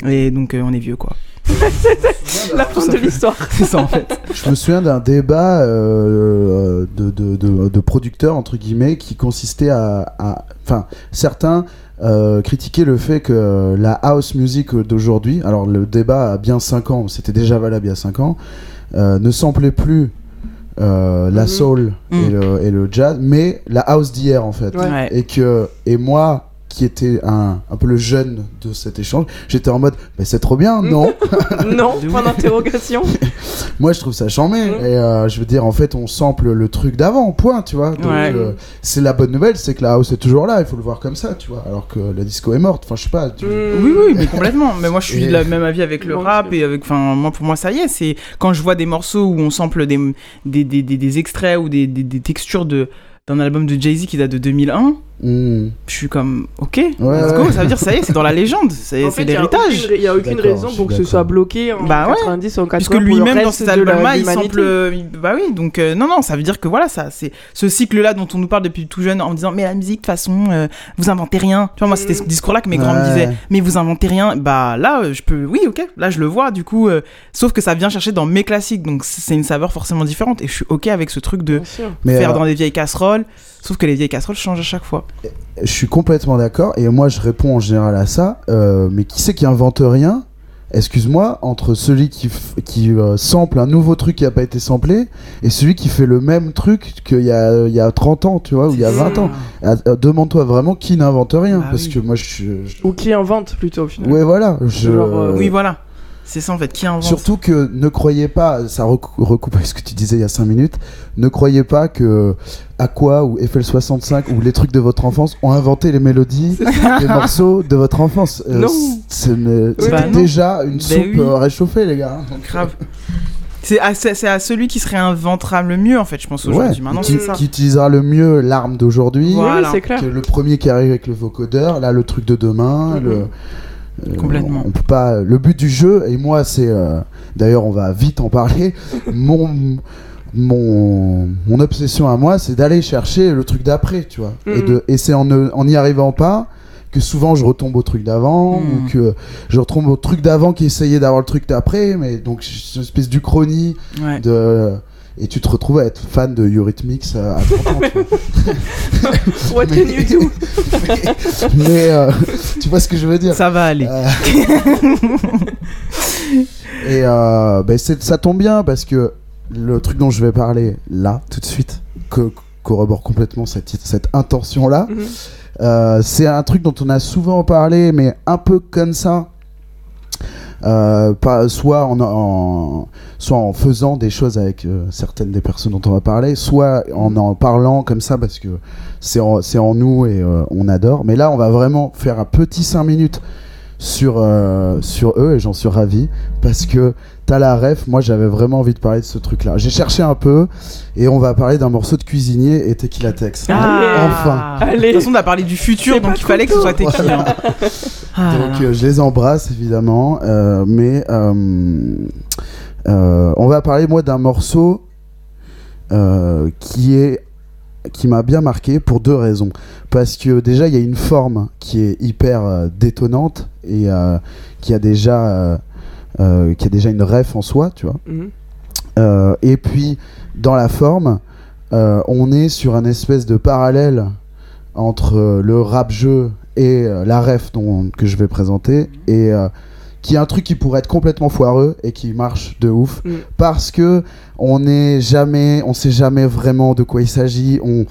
Et donc euh, on est vieux quoi.
La fin de l'histoire.
C'est ça en fait.
Je me souviens d'un débat euh, de, de, de- de producteurs, entre guillemets, qui consistait à. à- Enfin, certains euh, critiquaient le fait que la house music d'aujourd'hui, alors le débat a bien 5 ans, c'était déjà valable il y a 5 ans, euh, ne samplait plus. euh, la
Mhm.
soul et,
Mhm.
le, et le jazz, mais la house d'hier en fait.
Ouais.
Et que et moi qui était un, un peu le jeune de cet échange, j'étais en mode mais c'est trop bien, non
non, point d'interrogation.
moi, je trouve ça charmé. Et euh, je veux dire, en fait, on sample le truc d'avant, point, tu vois. Donc,
Ouais.
euh, c'est la bonne nouvelle, c'est que la house est toujours là. Il faut le voir comme ça, tu vois. Alors que la disco est morte. Enfin, je sais pas. tu-
Oui, oui, mais complètement. Mais moi, je suis
Et-
de la même avis avec le
Bon,
rap et avec. Enfin, moi, pour moi, ça y est. C'est quand je vois des morceaux où on sample des, des, des, des, des extraits ou des, des, des textures de d'un album de Jay-Z qui date de 2001.
Hmm.
Je suis comme, ok,
Ouais,
let's go.
ouais.
Ça veut dire, ça y est, c'est dans la légende. C'est l'héritage.
Il n'y a aucune raison pour que ce soit bloqué en
Bah ouais.
90 ou en 80
Puisque lui-même dans cet album-là, il il- Bah oui, donc euh, non, non, ça veut dire que voilà, ça, c'est ce cycle-là dont on nous parle depuis tout jeune en disant, mais la musique, de toute façon, euh, vous inventez rien. Tu vois, moi, c'était ce discours-là que mes grands me
Ouais.
disaient, mais vous inventez rien. Bah là, euh, je peux, oui, ok, là, je le vois, du coup, euh, sauf que ça vient chercher dans mes classiques, donc c'est une saveur forcément différente. Et je suis ok avec ce truc de faire dans des vieilles casseroles, sauf que les vieilles casseroles changent à chaque fois.
Je suis complètement d'accord. Et moi, je réponds en général à ça. euh, mais qui c'est qui invente rien? Excuse-moi, entre celui qui, f- qui euh, sample un nouveau truc qui a pas été samplé et celui qui fait le même truc qu'il y a, il y a 30 ans, tu vois, ou il y a 20 ans. Ah, euh, Demande-toi vraiment qui n'invente rien,
Ah
parce
oui.
que moi je suis. je-
Ou qui invente plutôt au final.
Ouais, voilà. Je...
Genre, euh,
Oui, voilà. C'est ça en fait. Qui invente
Surtout que ne croyez pas, ça rec- recoupe avec ce que tu disais il y a 5 minutes, ne croyez pas que Aqua ou FL65 ou les trucs de votre enfance ont inventé les mélodies des morceaux de votre enfance. Euh, C'était
Bah
déjà une
Ben
soupe
oui.
euh, réchauffée, les gars. Donc,
Grave. C'est à, celui qui se réinventera le mieux en fait, je pense
Ouais,
aujourd'hui. Maintenant,
qui, qui utilisera le mieux l'arme d'aujourd'hui.
Voilà.
Oui, c'est clair.
que le premier qui arrive avec le vocodeur, là le truc de demain, le
Complètement.
On peut pas. Le but du jeu et moi c'est euh, d'ailleurs on va vite en parler. mon mon mon obsession à moi c'est d'aller chercher le truc d'après, tu vois. Et de et c'est en n'y arrivant pas que souvent je retombe au truc d'avant ou que je retombe au truc d'avant qui essayait d'avoir le truc d'après mais donc c'est une espèce d'uchronie
Ouais.
de et tu te retrouves à être fan de Eurythmics euh, à 30 ans.
What can you do?
Mais euh, tu vois ce que je veux dire
Ça va aller.
Euh, et euh, ben, c'est- ça tombe bien parce que le truc dont je vais parler là tout de suite que corrobore complètement cette, cette intention là
Mhm.
c'est un truc dont on a souvent parlé mais un peu comme ça Euh, pas, soit, en, en- soit en faisant des choses avec euh, certaines des personnes dont on va parler, soit en en parlant comme ça parce que c'est en, c'est en nous et euh, on adore. Mais là, on va vraiment faire un petit 5 minutes sur, euh, sur eux et j'en suis ravi parce que t'as la ref. Moi, j'avais vraiment envie de parler de ce truc-là. J'ai cherché un peu et on va parler d'un morceau de cuisinier et Tequila Tex.
Ah.
Enfin.
Allez.
De toute façon, on a parlé du futur,
C'est
donc il fallait que ce soit tequila. Ah là
Donc
là.
euh, je les embrasse évidemment, euh, mais euh, on va parler moi d'un morceau euh, qui est qui m'a bien marqué pour deux raisons. Parce que déjà il y a une forme qui est hyper euh, détonnante et qui a déjà qui a déjà une ref en soi, tu vois.
Mhm.
Et puis, dans la forme, on est sur un espèce de parallèle entre le rap-jeu et euh, la ref dont, que je vais présenter, et qui est un truc qui pourrait être complètement foireux et qui marche de ouf,
Mm.
parce que on n'est jamais, on sait jamais vraiment de quoi il s'agit. On,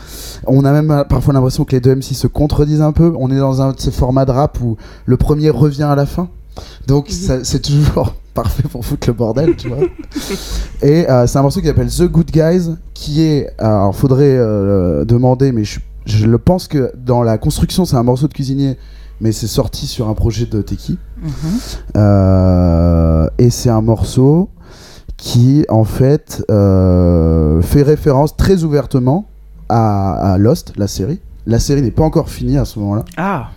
on a même euh, parfois l'impression que les deux MC se contredisent un peu. On est dans un de ces formats de rap où le premier revient à la fin. Donc c'est toujours parfait pour foutre le bordel, tu vois. Et euh, c'est un morceau qui s'appelle The Good Guys, qui est, euh, alors faudrait euh, demander, mais je, je le pense que dans la construction c'est un morceau de cuisinier, mais c'est sorti sur un projet de Teki.
Mhm.
Euh, et c'est un morceau qui en fait euh, fait référence très ouvertement à, à Lost, la série. La série n'est pas encore finie à ce moment-là.
Ah,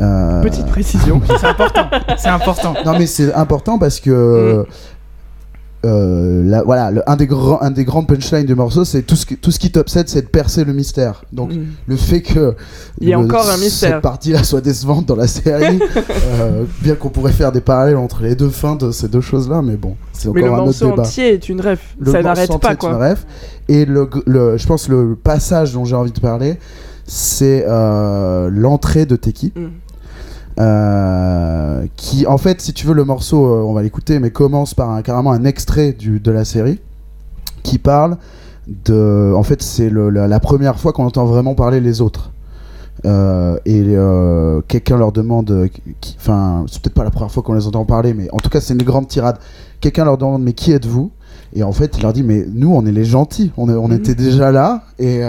Euh,
Petite précision.
c'est important. C'est important.
non mais c'est important parce que euh, la- voilà le- un des grands un des grands punchlines du morceau c'est tout ce qui, tout ce qui t'obsède c'est de percer le mystère donc
Mhm.
le fait que
Il y a encore un mystère.
cette partie là soit décevante dans la série euh, bien qu'on pourrait faire des parallèles entre les deux fins de ces deux choses là mais bon c'est
Mais le
encore un autre
morceau
débat
entier est une ref.
le
Ça n'arrête
entier
pas
est une
quoi.
ref. et le, le je pense le passage dont j'ai envie de parler c'est euh, l'entrée de Teki
Mm.
Euh, qui en fait si tu veux le morceau euh, on va l'écouter mais commence par un, carrément un extrait du, de la série qui parle de en fait c'est la, la première fois qu'on entend vraiment parler les autres. Euh, et quelqu'un leur demande enfin c'est peut-être pas la première fois qu'on les entend parler mais en tout cas c'est une grande tirade. Quelqu'un leur demande mais qui êtes-vous? Et en fait il leur dit mais nous on est les gentils. On, est- on
Mhm.
était déjà là et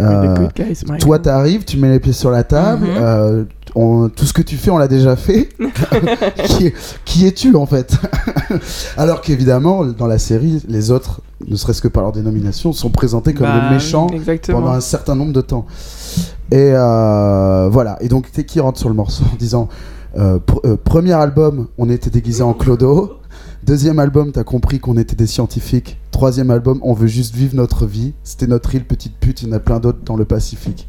euh,
guys,
toi
God.
t'arrives, tu mets les pieds sur la table,
Mhm.
euh, on- tout ce que tu fais on l'a déjà fait. qui, qui es-tu en fait? Alors qu'évidemment dans la série les autres, ne serait-ce que par leur dénomination, sont présentés comme
Bah,
les méchants
Exactement.
pendant un certain nombre de temps. Et euh, voilà, et donc Teki rentre sur le morceau en disant pr- premier album, on était déguisé en clodo. Deuxième album, t'as compris qu'on était des scientifiques. Troisième album, on veut juste vivre notre vie. C'était notre île, petite pute. Il y en a plein d'autres dans le Pacifique.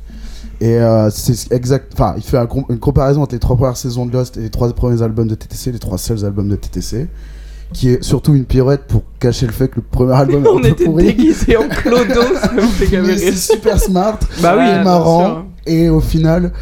Et euh, c'est exact. Enfin, il fait un une comparaison entre les trois premières saisons de Lost et les trois premiers albums de TTC, les trois seuls albums de TTC, qui est surtout une pirouette pour cacher le fait que le premier album
On était
pourri.
déguisés en clodo, ça me fait gaver
Mais c'est super smart,
Bah oui,
marrant, et au final,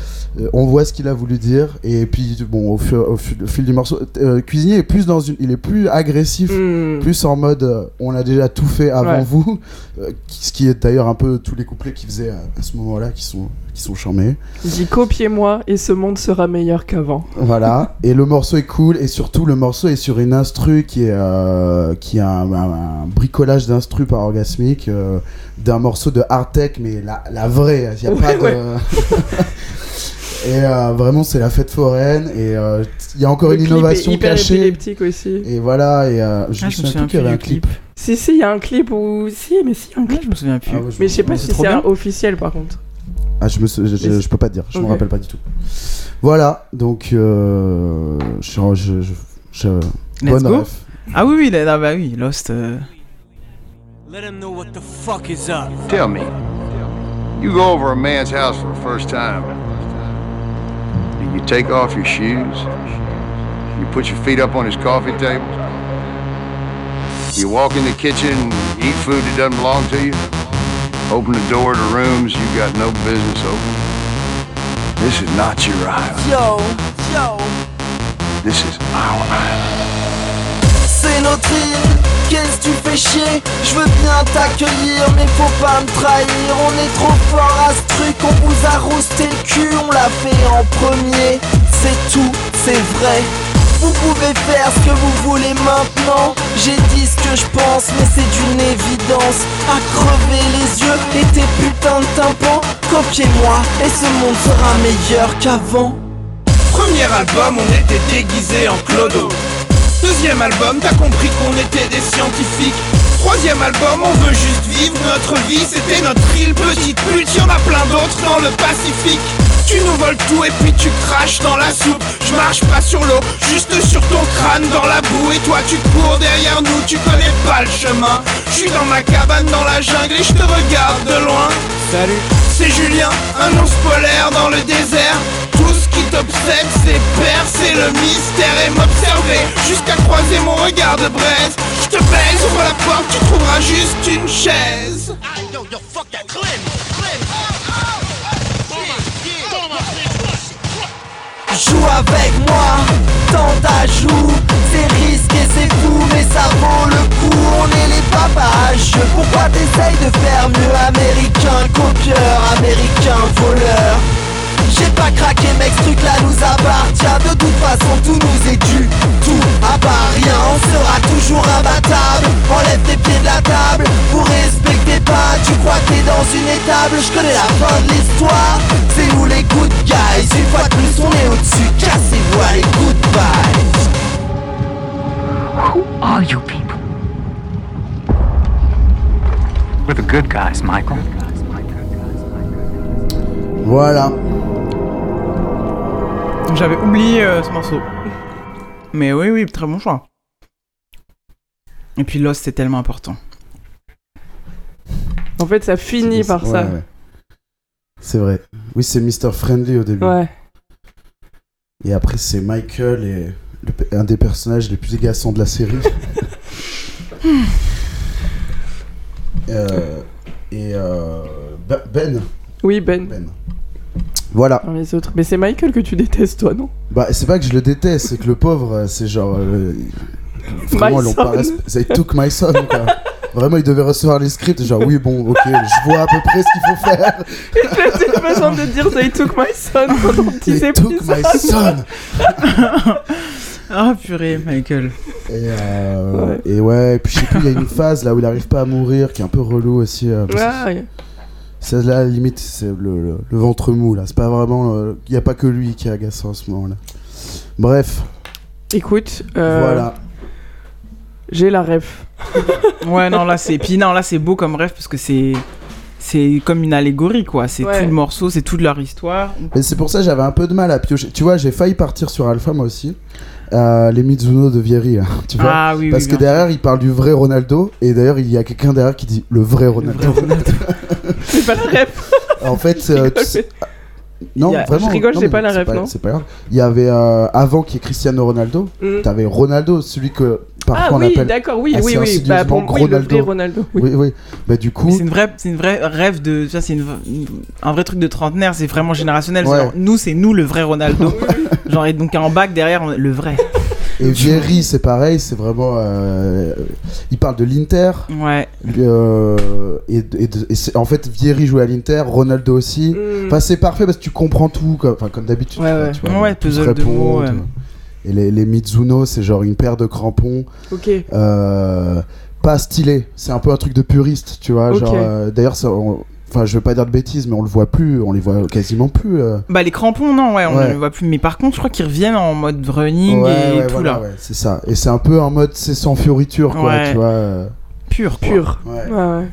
on voit ce qu'il a voulu dire et puis bon au, fur- au fil- au fil du morceau euh, cuisinier est plus dans une il est plus agressif
Hmm.
plus en mode euh, on a déjà tout fait avant
Ouais.
vous euh, ce qui est d'ailleurs un peu tous les couplets qu'il faisait à, à ce moment là qui sont qui sont charmés
dit copiez-moi et ce monde sera meilleur qu'avant.
voilà et le morceau est cool et surtout le morceau est sur une instru qui est euh, qui a un, un- un bricolage d'instru par orgasmique euh, d'un morceau de hard tech mais la, la vraie il y a pas
Ouais,
de et euh, vraiment c'est la fête foraine et euh, il y a encore
Le
une
clip est
innovation
hyper
cachée
épileptique aussi.
et voilà et euh, je
Ah,
me
je me
souviens plus qu'il y avait un clip
Si, si, il y a un clip où. Si, mais si, il y a un clip.
Je me souviens plus.
Ah ouais,
Mais je sais pas si
c'est
officiel par contre.
Ah, je, me, sou- je, je, je peux pas te dire, je me rappelle pas du tout. Voilà, donc euh, je, je, je, je-
Let's
bonne
go.
ref.
Ah oui, oui, là, bah oui, Lost. euh,
Let him know what the fuck is up.
Tell me, you go over a man's house for the first time. You take off your shoes? You put your feet up on his coffee table? You walk in the kitchen eat food that doesn't belong to you? Open the door to rooms you've got no business opening? This is not your island.
Yo, yo,
This is our island.
notre île. Qu'est-ce que tu fais chier Je veux bien t'accueillir, mais faut pas me trahir. On est trop fort à ce truc, on vous a rousté le cul, on l'a fait en premier. C'est tout, c'est vrai. Vous pouvez faire ce que vous voulez maintenant. J'ai dit ce que je pense, mais c'est d'une évidence. À crever les yeux et tes putains de tympans. Copiez-moi et ce monde sera meilleur qu'avant.
Premier album, on était déguisé en clodo. Deuxième album, t'as compris qu'on était des scientifiques. Troisième album, on veut juste vivre notre vie, c'était notre île petite pute, y'en a plein d'autres dans le Pacifique. Tu nous voles tout et puis tu craches dans la soupe. Je marche pas sur l'eau, juste sur ton crâne dans la boue. Et toi tu cours derrière nous, tu connais pas le chemin. Je suis dans ma cabane dans la jungle et je te regarde de loin. Salut, c'est Julien, un ours polaire dans le désert. T'obsède, c'est percer le mystère et m'observer. Jusqu'à croiser mon regard de braise. Je te baise, ouvre la porte, tu trouveras juste une chaise.
Joue avec moi, dans ta joue C'est risqué, c'est fou, mais ça vaut le coup. On est les papages, pourquoi t'essayes de faire mieux Américain copieur, américain voleur? J'ai pas craqué mec, ce truc là nous appartient. De toute façon tout nous est dû, tout à part rien On sera toujours imbattable, enlève tes pieds de la table Vous respectez pas, tu crois que t'es dans une étable? Je connais la fin de l'histoire, c'est nous les good guys. Une fois de plus on est au-dessus, cassez-vous, allez goodbye
Who are you people? We're the good guys, Michael.
Voilà.
J'avais oublié euh, ce morceau. Mais oui, oui, très bon choix. Et puis Lost, c'est tellement important.
En fait, ça finit par
Ouais,
ça.
ouais. C'est vrai. Oui, c'est Mr. Friendly au début.
Ouais.
Et après, c'est Michael et le un des personnages les plus agaçants de la série. Euh, et euh, Ben.
Oui, Ben.
Voilà.
Dans les autres. Mais c'est Michael que tu détestes, toi, non?
Bah, c'est pas que je le déteste, c'est que le pauvre, euh, c'est genre. euh, vraiment, ils l'ont pas
son.
resp- They took my son, quoi. Vraiment, il devait recevoir les scripts, genre, oui, bon, ok, je vois à peu près ce qu'il faut faire.
J'ai besoin de dire They took my son pendant 10
They took my son.
Ah purée, Michael.
Et, euh, et ouais, et puis je sais plus, il y a une phase là où il arrive pas à mourir qui est un peu relou aussi. euh,
Ouais.
C'est là, limite, c'est le, le- le ventre mou là. C'est pas vraiment. euh, Il y a pas que lui qui est agaçant à ce moment-là. Bref.
Écoute, euh,
Voilà.
j'ai la ref.
Ouais, non, là c'est. Puis non, là c'est beau comme rêve parce que c'est. C'est comme une allégorie quoi. C'est
Ouais.
tout le morceau, c'est toute leur histoire.
Et c'est pour ça que j'avais un peu de mal à piocher. Tu vois, j'ai failli partir sur Alpha moi aussi. Euh, les Mizuno de Vieri, hein, tu vois.
Ah oui, oui,
Parce que
bien
derrière, il parle du vrai Ronaldo. Et d'ailleurs, il y a quelqu'un derrière qui dit le vrai Ronaldo.
C'est pas la ref.
en fait, euh, tu sais- non,
a-
vraiment.
je rigole,
non,
j'ai pas la ref, non
C'est pas grave. Il y avait euh, avant qu'il y ait Cristiano Ronaldo,
Mm.
t'avais Ronaldo, celui que parfois
Ah
on
oui,
appelle
d'accord, oui, oui, oui.
insidieusement
Bah, pour oui, le vrai Ronaldo. Oui.
Oui, oui. Bah, du coup,
c'est une vraie, c'est une vraie rêve de, ça c'est une- un vrai truc de trentenaire, c'est vraiment générationnel.
Ouais.
C'est genre, nous, c'est nous le vrai Ronaldo. genre et donc en bac derrière on- le vrai.
et Vieri, c'est pareil, c'est vraiment. euh, il parle de l'Inter.
Ouais.
Euh, et et de- et c'est- en fait, Vieri jouait à l'Inter, Ronaldo aussi.
Mm.
Enfin, c'est parfait parce que tu comprends tout, comme, enfin, comme d'habitude.
Ouais, ouais.
tu vois,
Ouais,
tous
puzzle de mots.
Et les, les Mizuno, c'est genre une paire de crampons.
Ok.
Euh, pas stylé. C'est un peu un truc de puriste, tu vois.
Ok.
Genre, euh, d'ailleurs, ça, on- enfin, je veux pas dire de bêtises, mais on le voit plus, on les voit quasiment plus. euh.
Bah les crampons non ouais on
Ouais.
ne les voit plus mais par contre je crois qu'ils reviennent en mode running
Ouais,
et
ouais,
tout
voilà,
là.
ouais, c'est ça. Et c'est un peu en mode c'est sans fioriture, quoi,
Ouais.
tu vois. euh.
Pur quoi.
Pur.
Ouais.
Ouais, ouais.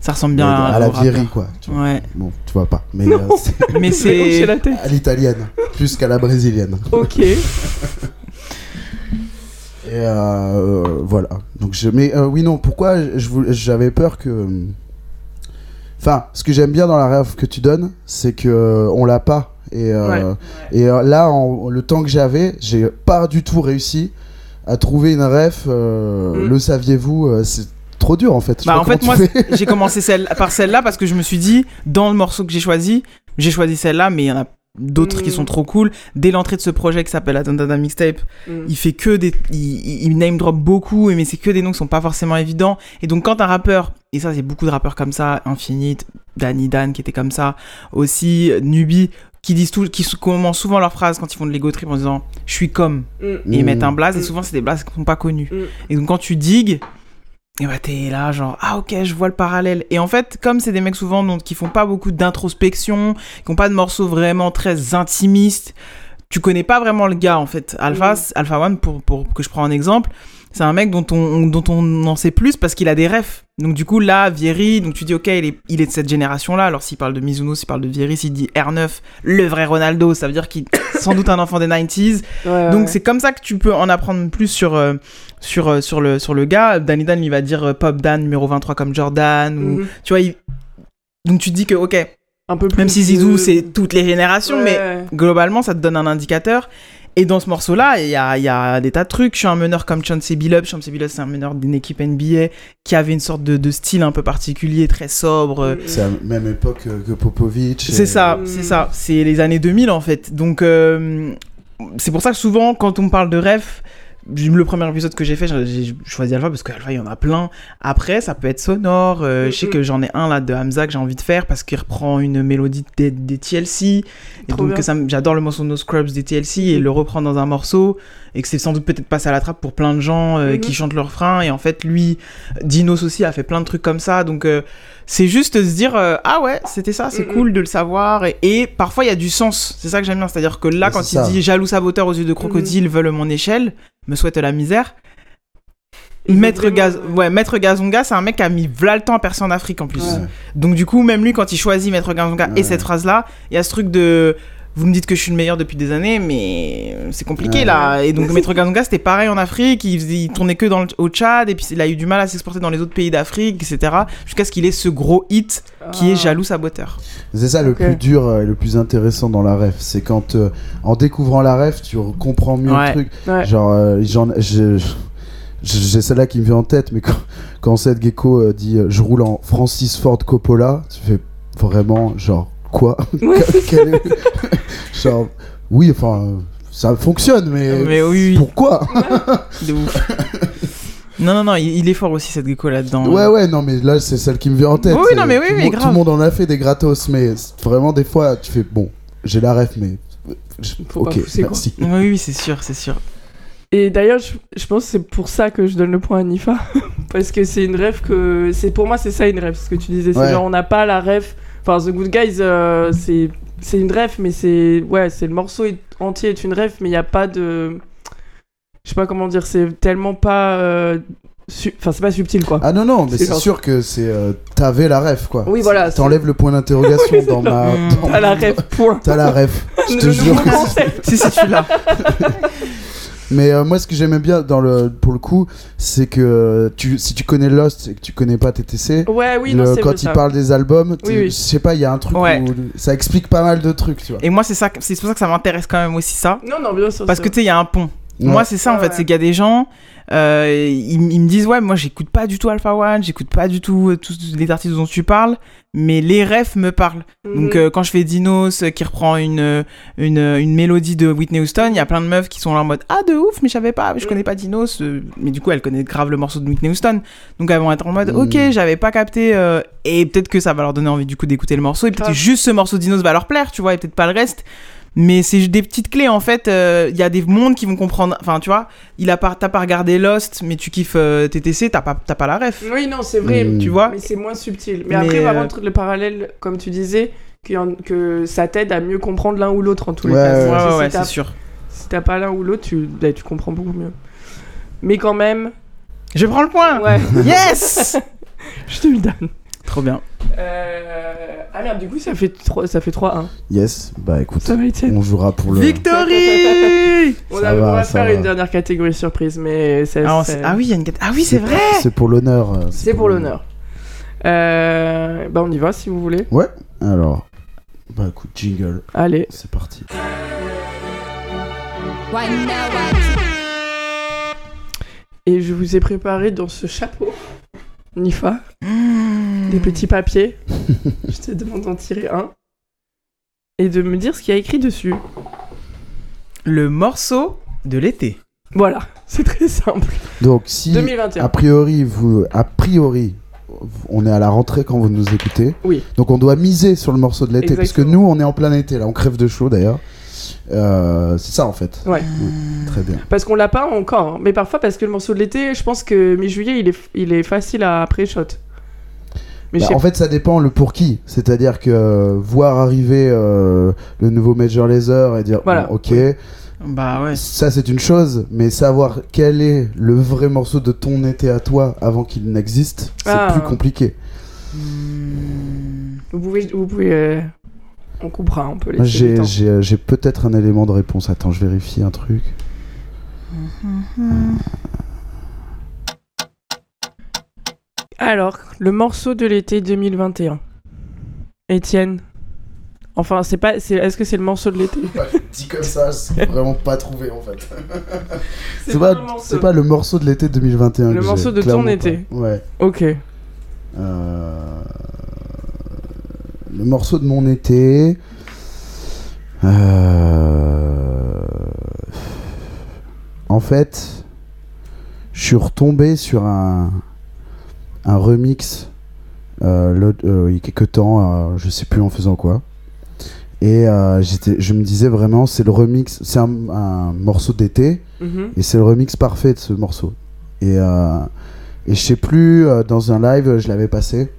Ça ressemble bien
à,
à,
la. Vieri, quoi. tu vois.
Ouais.
Bon, tu vois pas. Mais, euh, c'est-
Mais
J'ai hoché
c'est
la tête.
à l'italienne, plus qu'à la brésilienne.
Ok.
Et euh, voilà. Donc je, mais euh, oui non, pourquoi j'avais peur que. Enfin, ce que j'aime bien dans la rêve que tu donnes, c'est que euh, on l'a pas. Et, euh, et euh, là, en- le temps que j'avais, j'ai pas du tout réussi à trouver une ref. euh,
Mm.
Le saviez-vous euh, C'est trop dur en fait.
Bah en fait moi j'ai commencé celle par celle-là parce que je me suis dit dans le morceau que j'ai choisi j'ai choisi celle-là mais il y en a d'autres qui
Mm.
sont trop cool dès l'entrée de ce projet qui s'appelle Attentada Mixtape
Mm.
il fait que des il, name drop beaucoup mais c'est que des noms qui sont pas forcément évidents et donc quand un rappeur et ça c'est beaucoup de rappeurs comme ça Infinite Danny Dan qui était comme ça aussi Nubi qui disent tout qui commencent souvent leurs phrases quand ils font de l'ego trip en disant je suis comme
Mm.
et ils
Mm.
mettent un blaze et souvent c'est des blazes qui sont pas connus
Mm.
et donc quand tu digues et bah t'es là genre ah ok je vois le parallèle et en fait comme c'est des mecs souvent donc, qui font pas beaucoup d'introspection qui ont pas de morceaux vraiment très intimistes tu connais pas vraiment le gars en fait Alpha
Mm.
Alpha One pour, pour que je prends un exemple c'est un mec dont on, dont on en sait plus parce qu'il a des refs. Donc du coup là, Vieri, donc tu dis ok, il est, il est de cette génération-là. Alors s'il parle de Mizuno, s'il parle de Vieri, s'il dit R9, le vrai Ronaldo, ça veut dire qu'il est sans doute un enfant des 90s.
Ouais,
Donc
ouais.
c'est comme ça que tu peux en apprendre plus sur, euh, sur, euh, sur, le, sur le gars. Danny Dan, il va dire euh, Pop Dan numéro 23 comme Jordan. Ou,
Mhm.
tu vois, il- donc tu te dis que ok,
Un peu plus.
même si Zizou c'est toutes les générations,
Ouais,
mais globalement ça te donne un indicateur. Et dans ce morceau-là, il y a, il y a des tas de trucs. Je suis un meneur comme Chauncey Billups. Chauncey Billups, c'est un meneur d'une équipe NBA qui avait une sorte de, de style un peu particulier, très sobre.
C'est à la même époque euh, que Popovic. et-
C'est ça,
Mm.
c'est ça. C'est les années 2000 en fait. Donc euh, c'est pour ça que souvent quand on me parle de ref, le premier épisode que j'ai fait, j'ai choisi Alpha parce qu'Alpha il y en a plein. Après ça peut être sonore. euh, je sais que j'en ai un là de Hamza que j'ai envie de faire parce qu'il reprend une mélodie des, des TLC. Et donc j'adore le morceau No Scrubs des TLC et le reprendre dans un morceau et que c'est sans doute peut-être passé à la trappe pour plein de gens euh, qui chantent leur refrain et en fait lui Dinos aussi a fait plein de trucs comme ça donc euh, c'est juste se dire euh, ah ouais c'était ça c'est cool de le savoir et, et parfois il y a du sens c'est ça que j'aime bien c'est à dire que là quand il
ça.
dit jaloux saboteur aux yeux de crocodile veulent mon échelle me souhaite la misère Maître, Gaz... ouais, Maître Gazonga, c'est un mec qui a mis v'là le temps à percer en Afrique en plus.
Ouais.
Donc du coup, même lui, quand il choisit Maître Gazonga et cette phrase-là, il y a ce truc de... Vous me dites que je suis le meilleur depuis des années, mais c'est compliqué
Ouais.
là. Et donc Maître Gazonga, c'était pareil en Afrique, il, faisait- il tournait que dans le- au Tchad, et puis il a eu du mal à s'exporter dans les autres pays d'Afrique, etc. Jusqu'à ce qu'il ait ce gros hit qui est
Ah.
Jaloux Saboteur.
C'est ça le plus dur euh, et le plus intéressant dans la ref. C'est quand, euh, en découvrant la ref, tu comprends mieux
Ouais.
le truc.
Ouais.
Genre, euh, j'en- je- je- j'ai celle-là qui me vient en tête, mais quand, quand Seth Gecko dit Je roule en Francis Ford Coppola, tu fais vraiment genre quoi
Ouais,
Quel est- Genre, oui, enfin, euh, ça fonctionne, mais,
Mais oui, oui.
pourquoi
De ouf. non, non, non, il, est fort aussi cette gecko là-dedans.
Ouais, ouais, non, mais là, c'est celle qui me vient en tête.
Oui, non, mais oui,
tout, le
oui,
monde-
grave.
tout le monde en a fait des gratos, mais vraiment, des fois, tu fais Bon, j'ai la ref, mais.
Faut pas
ok,
pousser, quoi.
merci.
Oui, oui, c'est sûr, c'est sûr.
Et d'ailleurs, je, je pense que c'est pour ça que je donne le point à Nifa. Parce que c'est une rêve que. c'est Pour moi, c'est ça une rêve, ce que tu disais. C'est
Ouais.
genre, on n'a pas la rêve. Enfin, The Good Guys, euh, c'est c'est une rêve, mais c'est. Ouais, c'est le morceau est- entier est une rêve, mais il n'y a pas de. Je sais pas comment dire, c'est tellement pas. euh, su- Enfin, c'est pas subtil, quoi.
Ah non, non, mais
C'est genre-
sûr que c'est. euh, T'avais la ref, quoi.
Oui, voilà,
T'enlèves le point d'interrogation
Oui,
dans ma. dans-
T'as la rêve, point.
T'as la ref. Je te jure que
concept.
si, si, tu l'as.
Mais euh, moi, ce que j'aimais bien dans le, pour le coup, c'est que tu, si tu connais Lost et que tu connais pas TTC,
Ouais, oui,
le-
non, c'est
quand il
ça.
parle des albums, tu-
Oui, oui.
je sais pas, il y a un truc
Ouais.
où ça explique pas mal de trucs, tu vois.
Et moi, c'est ça, c'est pour ça que ça m'intéresse quand même aussi ça.
Non, non, bien sûr.
Parce
ça.
que tu sais, il y a un pont.
Ouais.
Moi, c'est ça en fait, c'est qu'il y a des gens, euh, ils, ils me disent ouais, moi j'écoute pas du tout Alpha One, j'écoute pas du tout euh, tous les artistes dont tu parles, mais les refs me parlent. Donc
Mhm.
euh, quand je fais Dinos euh, qui reprend une, une une mélodie de Whitney Houston, il y a plein de meufs qui sont là en mode ah de ouf, mais je savais pas, je connais pas Dinos, euh, mais du coup elles connaissent grave le morceau de Whitney Houston, donc elles vont être en mode
Mhm.
ok, j'avais pas capté, euh, et peut-être que ça va leur donner envie du coup d'écouter le morceau, et peut-être juste ce morceau de Dinos va leur plaire, tu vois, et peut-être pas le reste. Mais c'est des petites clés en fait. euh, Il y a des mondes qui vont comprendre. Enfin, tu vois, il a pas, t'as pas regardé Lost, mais tu kiffes euh, TTC, t'as pas, t'as pas la ref.
Oui, non, c'est vrai.
Tu vois
Mais c'est moins subtil. Mais,
Mais,
après, par
euh,
contre, le parallèle, comme tu disais, que ça t'aide à mieux comprendre l'un ou l'autre en tous les cas.
ouais,
Ouais,
Si
ouais, c'est sûr.
Si t'as pas l'un ou l'autre, tu, bah, tu comprends beaucoup mieux. Mais quand même,
Je prends le point.
ouais.
Yes.
Je te le donne.
Trop bien.
Euh... Ah merde, du coup, ça fait 3, ça fait 3-1.
Yes, bah écoute,
Ça va,
on jouera pour le.
Victory.
On,
Ça
a- on
va, ça
faire
va.
une dernière catégorie surprise, mais c'est.
Ah, ah oui, il y a une. Ah oui, c'est vrai.
C'est pour l'honneur. euh,
C'est pour l'honneur. Euh... Bah, on y va si vous voulez.
Ouais, alors. Bah écoute, jingle,
Allez.
c'est parti.
Et je vous ai préparé dans ce chapeau, Nifa,
Mmh.
des petits papiers. je te demande d'en tirer un. Et de me dire ce qu'il y a écrit dessus.
Le morceau de l'été.
Voilà, c'est très simple.
Donc si
2021.
a priori vous a priori on est à la rentrée quand vous nous écoutez.
Oui.
Donc on doit miser sur le morceau de l'été parce que nous on est en plein été là, on crève de chaud d'ailleurs. Euh, c'est ça en fait.
Ouais.
Très bien.
Parce qu'on l'a pas encore. hein. Mais parfois, parce que le morceau de l'été, je pense que mi-juillet, il est, il est facile à pré-shot. Mais
Bah, en fait, ça dépend le pour qui. C'est-à-dire que euh, voir arriver euh, le nouveau Major Laser et dire
Voilà.
bon, ok,
Bah ouais.
ça c'est une chose, mais savoir quel est le vrai morceau de ton été à toi avant qu'il n'existe, c'est
Ah.
plus compliqué.
Vous pouvez. Vous pouvez euh, On coupera, on peut laisser
J'ai
du temps.
j'ai, euh, j'ai peut-être un élément de réponse. Attends, je vérifie un truc.
Alors, le morceau de l'été 2021. Étienne. Enfin, c'est pas. c'est- Est-ce que c'est le morceau de l'été?
Dit comme ça, c'est vraiment pas trouvé en fait.
C'est
C'est
pas
pas,
le morceau.
c'est pas le morceau de l'été 2021.
Le
que
morceau
j'ai,
de ton été.
pas. Ouais.
Ok.
Euh, Le morceau de mon été. Euh, En fait, je suis retombé sur un, un remix euh, euh, il y a quelques temps, je sais plus en faisant quoi. Et je me disais vraiment, c'est le remix, c'est un, un morceau d'été,
Mhm.
et c'est le remix parfait de ce morceau. Et, et je sais plus, dans un live, je l'avais passé.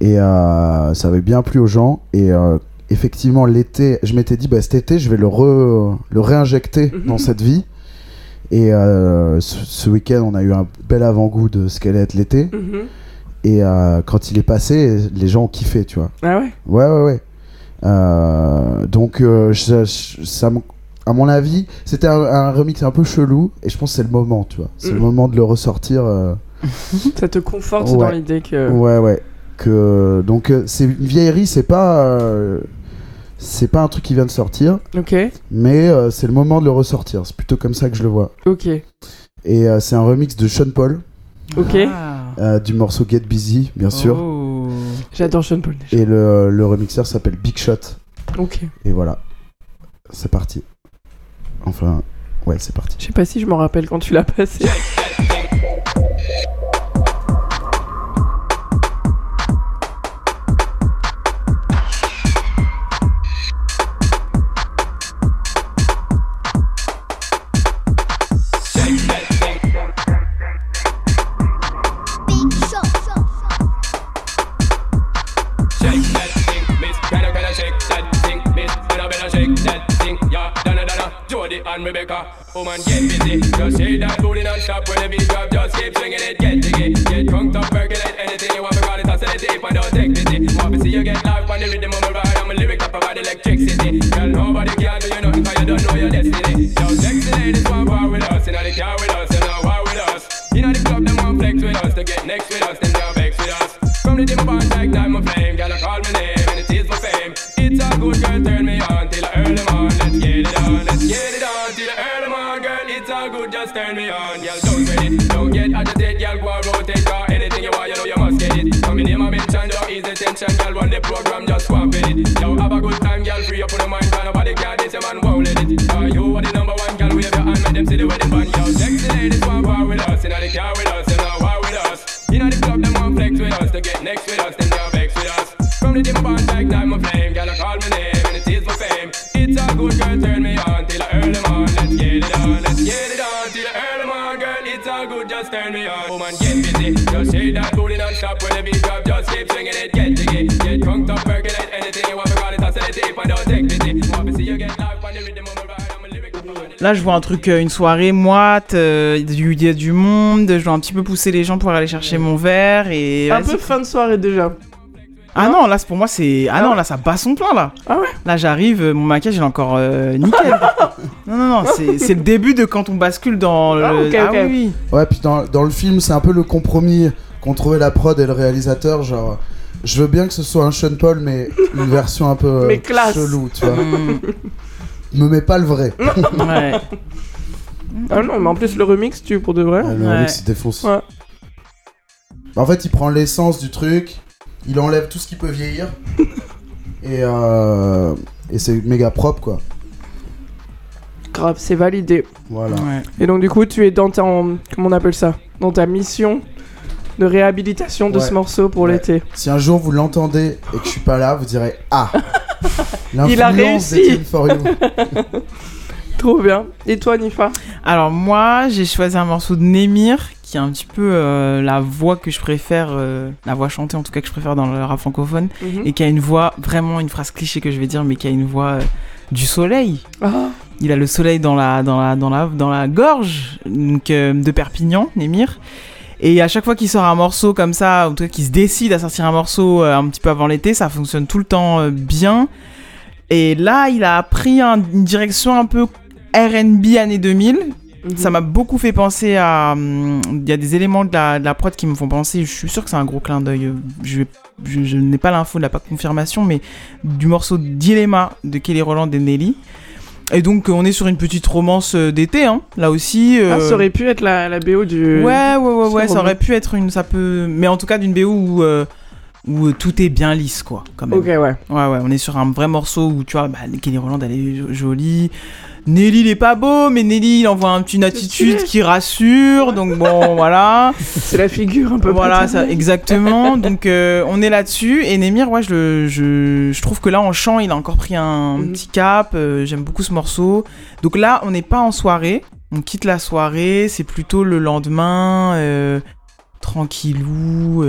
Et euh, ça avait bien plu aux gens. Et euh, effectivement, l'été, je m'étais dit, bah, cet été, je vais le, re- le réinjecter
Mhm.
dans cette vie. Et euh, ce, ce week-end, on a eu un bel avant-goût de ce qu'allait être l'été.
Mhm.
Et euh, quand il est passé, les gens ont kiffé, tu vois.
Ah ouais?
Ouais, ouais, ouais. Euh, donc, je- je- ça, à mon avis, c'était un, un remix un peu chelou. Et je pense que c'est le moment, tu vois. C'est le
Mhm.
moment de le ressortir.
Ça te conforte
Ouais.
dans l'idée que.
Ouais, ouais. Donc, euh, c'est une vieillerie, c'est pas. euh, c'est pas un truc qui vient de sortir.
Ok.
Mais euh, c'est le moment de le ressortir. C'est plutôt comme ça que je le vois.
Ok.
Et euh, c'est un remix de Sean Paul.
Ok.
euh, du morceau Get Busy, bien sûr.
Oh.
J'adore Sean Paul déjà.
Et le, le remixeur s'appelle Big Shot.
Ok.
Et voilà. C'est parti. Enfin, ouais, c'est parti.
Je sais pas si je m'en rappelle quand tu l'as passé.
Come get busy. Just hit that booty non-stop when the beat drop. Just keep swinging it, get jiggy. Get drunk, top percolate anything you want. Because it's a sedity, if I don't take pity. Want to see you get live on the rhythm of my ride. I'm a lyric that provide electricity. Girl, nobody can do you nothing because you don't know your destiny. Yo, sexy ladies want war with us. You know the car with us, you know war with us. You know the club, them want flex with us. To get next with us, them can't vex with us. From the dim of like diamond flame, girl, I call my name.
Là, je vois un truc, euh, une soirée moite, euh, du- il y a du monde, je dois un petit peu pousser les gens pour aller chercher mon verre et.
Un peu fin de soirée déjà.
Ah non, là, c'est- pour moi, c'est. Ah non, là, ça bat son plein, là.
Ah ouais
Là, j'arrive, euh, mon maquillage, il est encore euh, nickel. non, non, non, c'est le début de quand on bascule dans le.
Ah, ok, ok.
oui, oui.
Ouais, puis dans, dans le film, c'est un peu le compromis qu'ont trouvé la prod et le réalisateur. Genre, je veux bien que ce soit un Sean Paul, mais une version un peu euh,
Mais classe.
chelou, tu vois. Me mets pas le vrai.
Ouais.
Ah non, mais en plus le remix tue pour de vrai.
Ouais, le
Ouais.
remix, il défonce.
Ouais.
En fait, il prend l'essence du truc, il enlève tout ce qui peut vieillir, et, euh, et c'est méga propre, quoi.
Grave, c'est validé.
Voilà.
Ouais.
Et donc du coup, tu es dans ta, comment on appelle ça? Dans ta mission de réhabilitation de
Ouais.
ce morceau pour
Ouais.
l'été.
Si un jour vous l'entendez et que je suis pas là, vous direz Ah
Il a réussi. Trop bien. Et toi, Nifa?
Alors, moi, j'ai choisi un morceau de Némir, qui est un petit peu euh, la voix que je préfère, euh, la voix chantée en tout cas que je préfère dans le rap francophone,
Mhm.
et qui a une voix, vraiment une phrase cliché que je vais dire, mais qui a une voix euh, du soleil.
Ah.
Il a le soleil dans la, dans la, dans la, dans la gorge donc, euh, de Perpignan, Némir. Et à chaque fois qu'il sort un morceau comme ça, ou en tout cas qu'il se décide à sortir un morceau euh, un petit peu avant l'été, ça fonctionne tout le temps euh, bien. Et là, il a pris un- une direction un peu RB années 2000. Ça m'a beaucoup fait penser à. hum, Il y a des éléments de la, de la prod qui me font penser. Je suis sûr que c'est un gros clin d'œil. Je, je, je n'ai pas l'info, n'a pas confirmation, mais du morceau Dilemma de Kelly Roland et Nelly. Et donc, euh, on est sur une petite romance euh, d'été, hein, là aussi.
Ah,
euh,
ça aurait pu être la, la BO du.
Ouais, ouais, ouais, ouais, ça aurait pu être une. Ça peut. Mais en tout cas, d'une BO où, euh, où tout est bien lisse, quoi, quand même.
Ok, ouais.
Ouais, ouais, on est sur un vrai morceau où, tu vois, bah, Kelly Roland, elle est jo- jolie. Nelly, il est pas beau, mais Nelly, il envoie un- une attitude qui rassure. Donc, bon, voilà.
C'est la figure un peu.
Voilà, ça, exactement. donc, euh, on est là-dessus. Et Némir, ouais, je, je, je trouve que là, en chant, il a encore pris un
Mhm.
petit cap. Euh, J'aime beaucoup ce morceau. Donc là, on n'est pas en soirée. On quitte la soirée. C'est plutôt le lendemain. euh, tranquillou.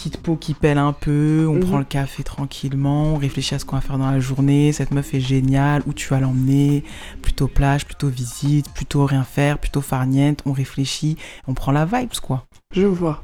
Petite peau qui pèle un peu. On
Mhm.
prend le café tranquillement. On réfléchit à ce qu'on va faire dans la journée. Cette meuf est géniale. Où tu vas l'emmener? Plutôt plage, plutôt visite, plutôt rien faire, plutôt farniente. On réfléchit. On prend la vibes, quoi.
Je vois.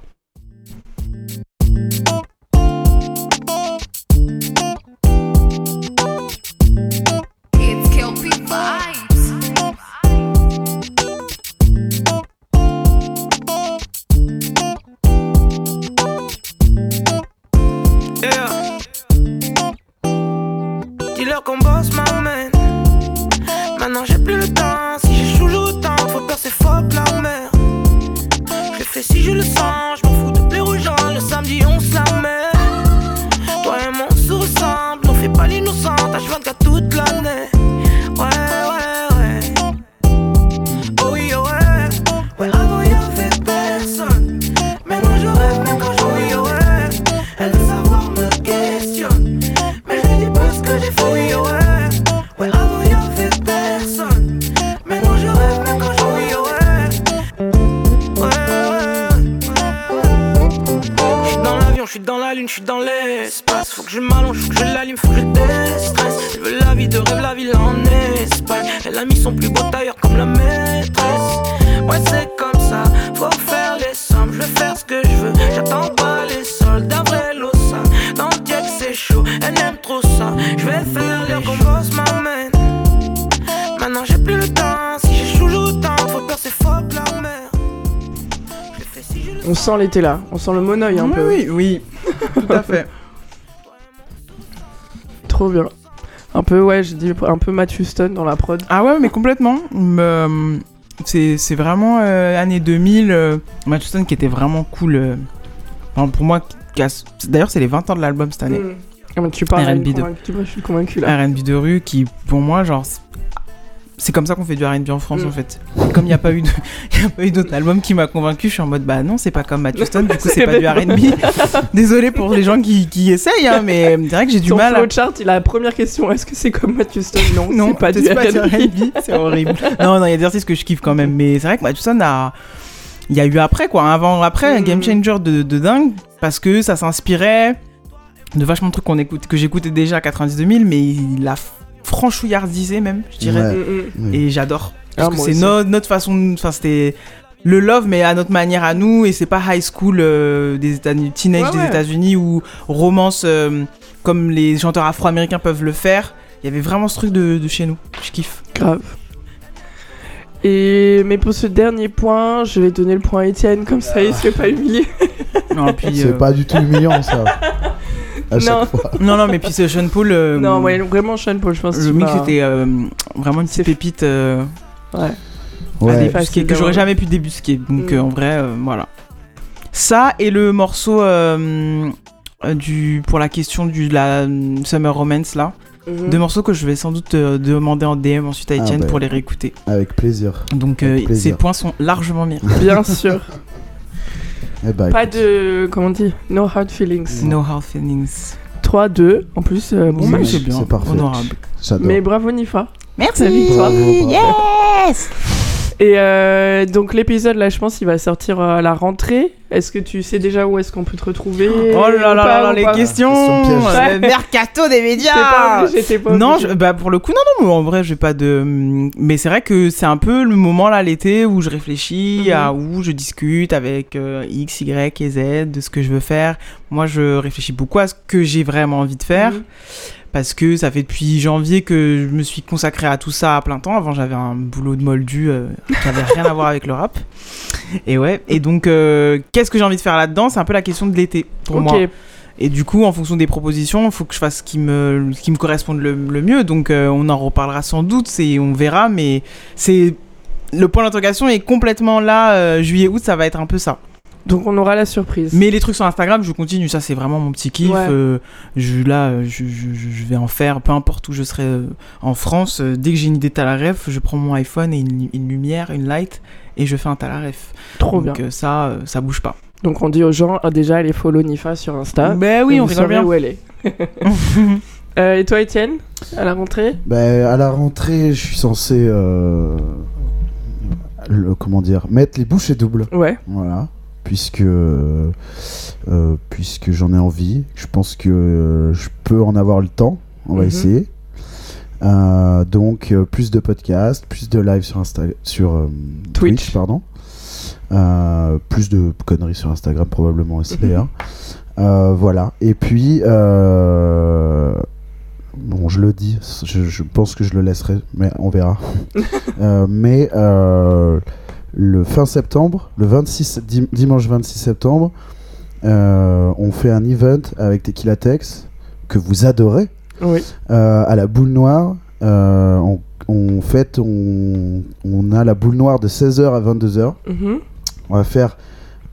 Qu'on bosse, ma man. Maintenant j'ai plus le temps. Si j'échoue, retente. Faut peur, c'est fuck la mer. Je fais si je le sens. Je m'en fous de plaire aux gens. Le samedi, on se la met. Toi et moi, on se ressemble. On fait pas l'innocent. H24 toute l'année. Je suis dans l'espace. Faut que je m'allonge, faut que je l'allume, faut que je déstresse. Elle veut la vie de rêve, la ville en Espagne. Elle a mis son plus beau tailleur comme la maîtresse. Ouais, c'est comme ça, faut faire les sommes. Je vais faire ce que je veux, j'attends pas les soldes. Un vrai losa, dans le c'est chaud. Elle aime trop ça, je vais faire les qu'on bosse ma main. Maintenant j'ai plus le temps, si j'échoue, je retente. Faut peur, c'est fuck la mer.
On sent l'été là. On sent le monoeil un
Oui,
peu.
oui, oui. Tout à fait.
Trop bien. Un peu, ouais, je dis un peu Matt Houston dans la prod.
Ah ouais, mais complètement. Me- C'est vraiment euh, année 2000. Euh, Matt Houston qui était vraiment cool. euh, enfin, pour moi, d'ailleurs, c'est les 20 ans de l'album cette année.
Mm. Ah, mais tu parles
R&B de-
je suis convaincu là.
R&B de rue qui, pour moi, genre, c'est- comme ça qu'on fait du R&B en France
Mm.
en fait. Comme il n'y a pas eu eu d'autre album qui m'a convaincu, je suis en mode bah non, c'est pas comme Matt Houston, du coup c'est pas du R&B. Désolé pour les gens qui, qui essayent, hein, mais c'est vrai que j'ai du
Son
mal. à-
flowchart, il a la première question. Est-ce que c'est comme Matt Houston Non,
Non,
c'est pas du R&B.
C'est horrible. non, non, il y a des artistes que je kiffe quand même, mais c'est vrai que Matt Houston a. Il y a eu après, quoi, avant, après, un
Mm.
game changer de, de dingue, parce que ça s'inspirait de vachement de trucs qu'on écoute, que j'écoutais déjà à 90-2000, mais il a franchouillardisé même, je dirais.
Ouais.
Mm, mm.
Et j'adore. Parce
Ah,
que c'est no- notre façon. de- Enfin, c'était le love, mais à notre manière à nous, et c'est pas high school euh, des États-Unis, teenage
Ouais,
des
ouais.
États-Unis ou romance euh, comme les chanteurs afro-américains peuvent le faire. Il y avait vraiment ce truc de, de chez nous. Je kiffe.
Grave. Et mais pour ce dernier point, je vais donner le point à Étienne, comme ça il se fait pas humilier.
Non, puis,
C'est
euh,
pas du tout humiliant ça. À chaque
Non.
fois.
non, non, mais puis c'est Sean Paul. euh,
non, ouais, vraiment Sean Paul, je pense.
le mix était euh, vraiment une petite pépite euh,
Ouais.
débusquer, que j'aurais jamais pu débusquer. Donc
Mm.
euh, en vrai, euh, voilà. Ça et le morceau du pour la question du de la Summer Romance là.
Mhm.
Deux morceaux que je vais sans doute demander en DM ensuite à
Ah
Etienne
bah.
pour les réécouter.
Avec plaisir.
Donc
Avec
euh, ces points sont largement mérités.
Bien sûr.
Eh bah,
Pas
écoute.
de. Comment on dit No hard feelings.
No hard feelings.
3, 2. En plus, euh, bon match.
c'est bien.
c'est parfait.
Honorable.
Mais bravo Nifa.
Merci.
La victoire.
Bravo, bravo.
Yes.
Et euh, donc l'épisode là, je pense, il va sortir à la rentrée. Est-ce que tu sais déjà où est-ce qu'on peut te retrouver?
Oh là là
pas,
là là,
ou
les questions, euh, le mercato des médias.
Pas obligé, pas
Non, je- bah pour le coup, non, non, mais en vrai, j'ai pas de. Mais c'est vrai que c'est un peu le moment là, l'été, où je réfléchis
Mhm.
à où je discute avec euh, X, Y et Z de ce que je veux faire. Moi, je réfléchis beaucoup à ce que j'ai vraiment envie de faire.
Mhm.
Parce que ça fait depuis janvier que je me suis consacré à tout ça à plein temps. Avant, j'avais un boulot de moldu euh, qui avait rien à voir avec le rap. Et ouais. Et donc, euh, qu'est-ce que j'ai envie de faire là-dedans? C'est un peu la question de l'été pour moi. Et du coup, en fonction des propositions, il faut que je fasse ce qui me, ce qui me corresponde le, le mieux. Donc, euh, on en reparlera sans doute, c'est, on verra. Mais c'est le point d'interrogation est complètement là. euh, Juillet-août, ça va être un peu ça.
Donc on aura la surprise.
Mais les trucs sur Instagram, je continue. Ça, c'est vraiment mon petit kiff.
Ouais.
Euh, je, là, je, je- je vais en faire, peu importe où je serai euh, en France. euh, dès que j'ai une idée talaref, je prends mon iPhone et une, une lumière, une light, et je fais un talaref.
Trop
Donc,
bien.
ça, euh, ça bouge pas.
Donc on dit aux gens ah, déjà allez follow Nifa sur Insta.
Ben oui, on rigole bien.
où elle est. Euh, et toi Étienne, à la rentrée?
Ben, à la rentrée, je suis censé. euh, le- comment dire Mettre les bouchées doubles.
Ouais.
Voilà. Puisque. euh, puisque j'en ai envie. Je pense que euh, je peux en avoir le temps. On va
Mhm.
essayer. Euh, donc, euh, plus de podcasts, plus de live sur, Insta sur euh,
Twitch.
Twitch. pardon. Euh, plus de conneries sur Instagram, probablement aussi
Mhm.
d'ailleurs. Euh, voilà. Et puis. euh, Bon, je le dis, je, je pense que je le laisserai, mais on verra. Euh, mais euh, le fin septembre, le 26, dim- dimanche 26 septembre, euh, on fait un event avec Tequila Tex que vous adorez
Oui.
euh, à la boule noire. Euh, on, on fête, on, on a la boule noire de 16h à 22h.
Mhm,
On va faire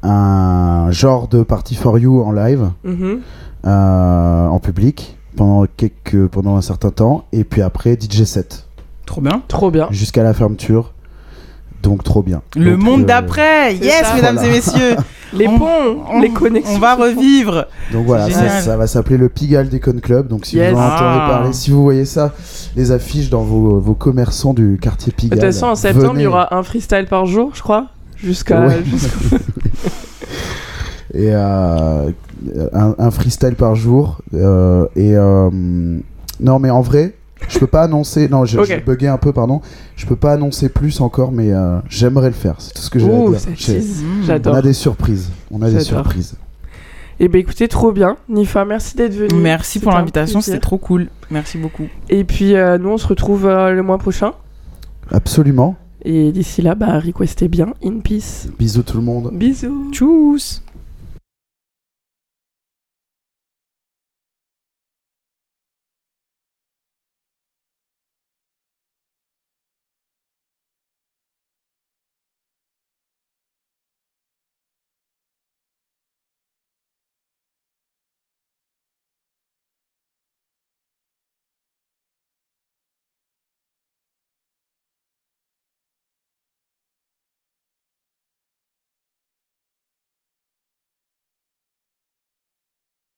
un genre de party for you en live
mhm.
euh, en public pendant quelques pendant un certain temps et puis après DJ set
Trop bien.
Trop bien.
jusqu'à la fermeture donc trop bien
Le
Donc,
monde
euh,
d'après, yes,
ça.
mesdames
Voilà.
et messieurs.
Les
On-
ponts,
on-
les connexions.
On va revivre.
donc voilà ça, va s'appeler le Pigalle Déconne Club donc si
Yes.
vous en entendez
Ah.
parler si vous voyez ça les affiches dans vos, vos commerçants du quartier
De
Pigalle
toute façon, en septembre, il y aura un freestyle par jour, je crois. Jusqu'à.
Ouais.
jusqu'au-
et euh, un, un freestyle par jour euh, et euh, non mais en vrai je peux pas annoncer non je,
Ok.
je buguais un peu pardon je peux pas annoncer plus encore mais euh, j'aimerais le faire c'est tout ce que j'ai à dire J'ai-.
Mmh.
on a des surprises on a des surprises
Et ben écoutez, trop bien. Nifa, merci d'être venu.
Merci pour l'invitation, c'était trop cool. Merci beaucoup.
Et puis euh, nous, on se retrouve euh, le mois prochain.
absolument
Et d'ici là, bah, requestez bien. In peace.
bisous tout le monde
Bisous.
Tchuss.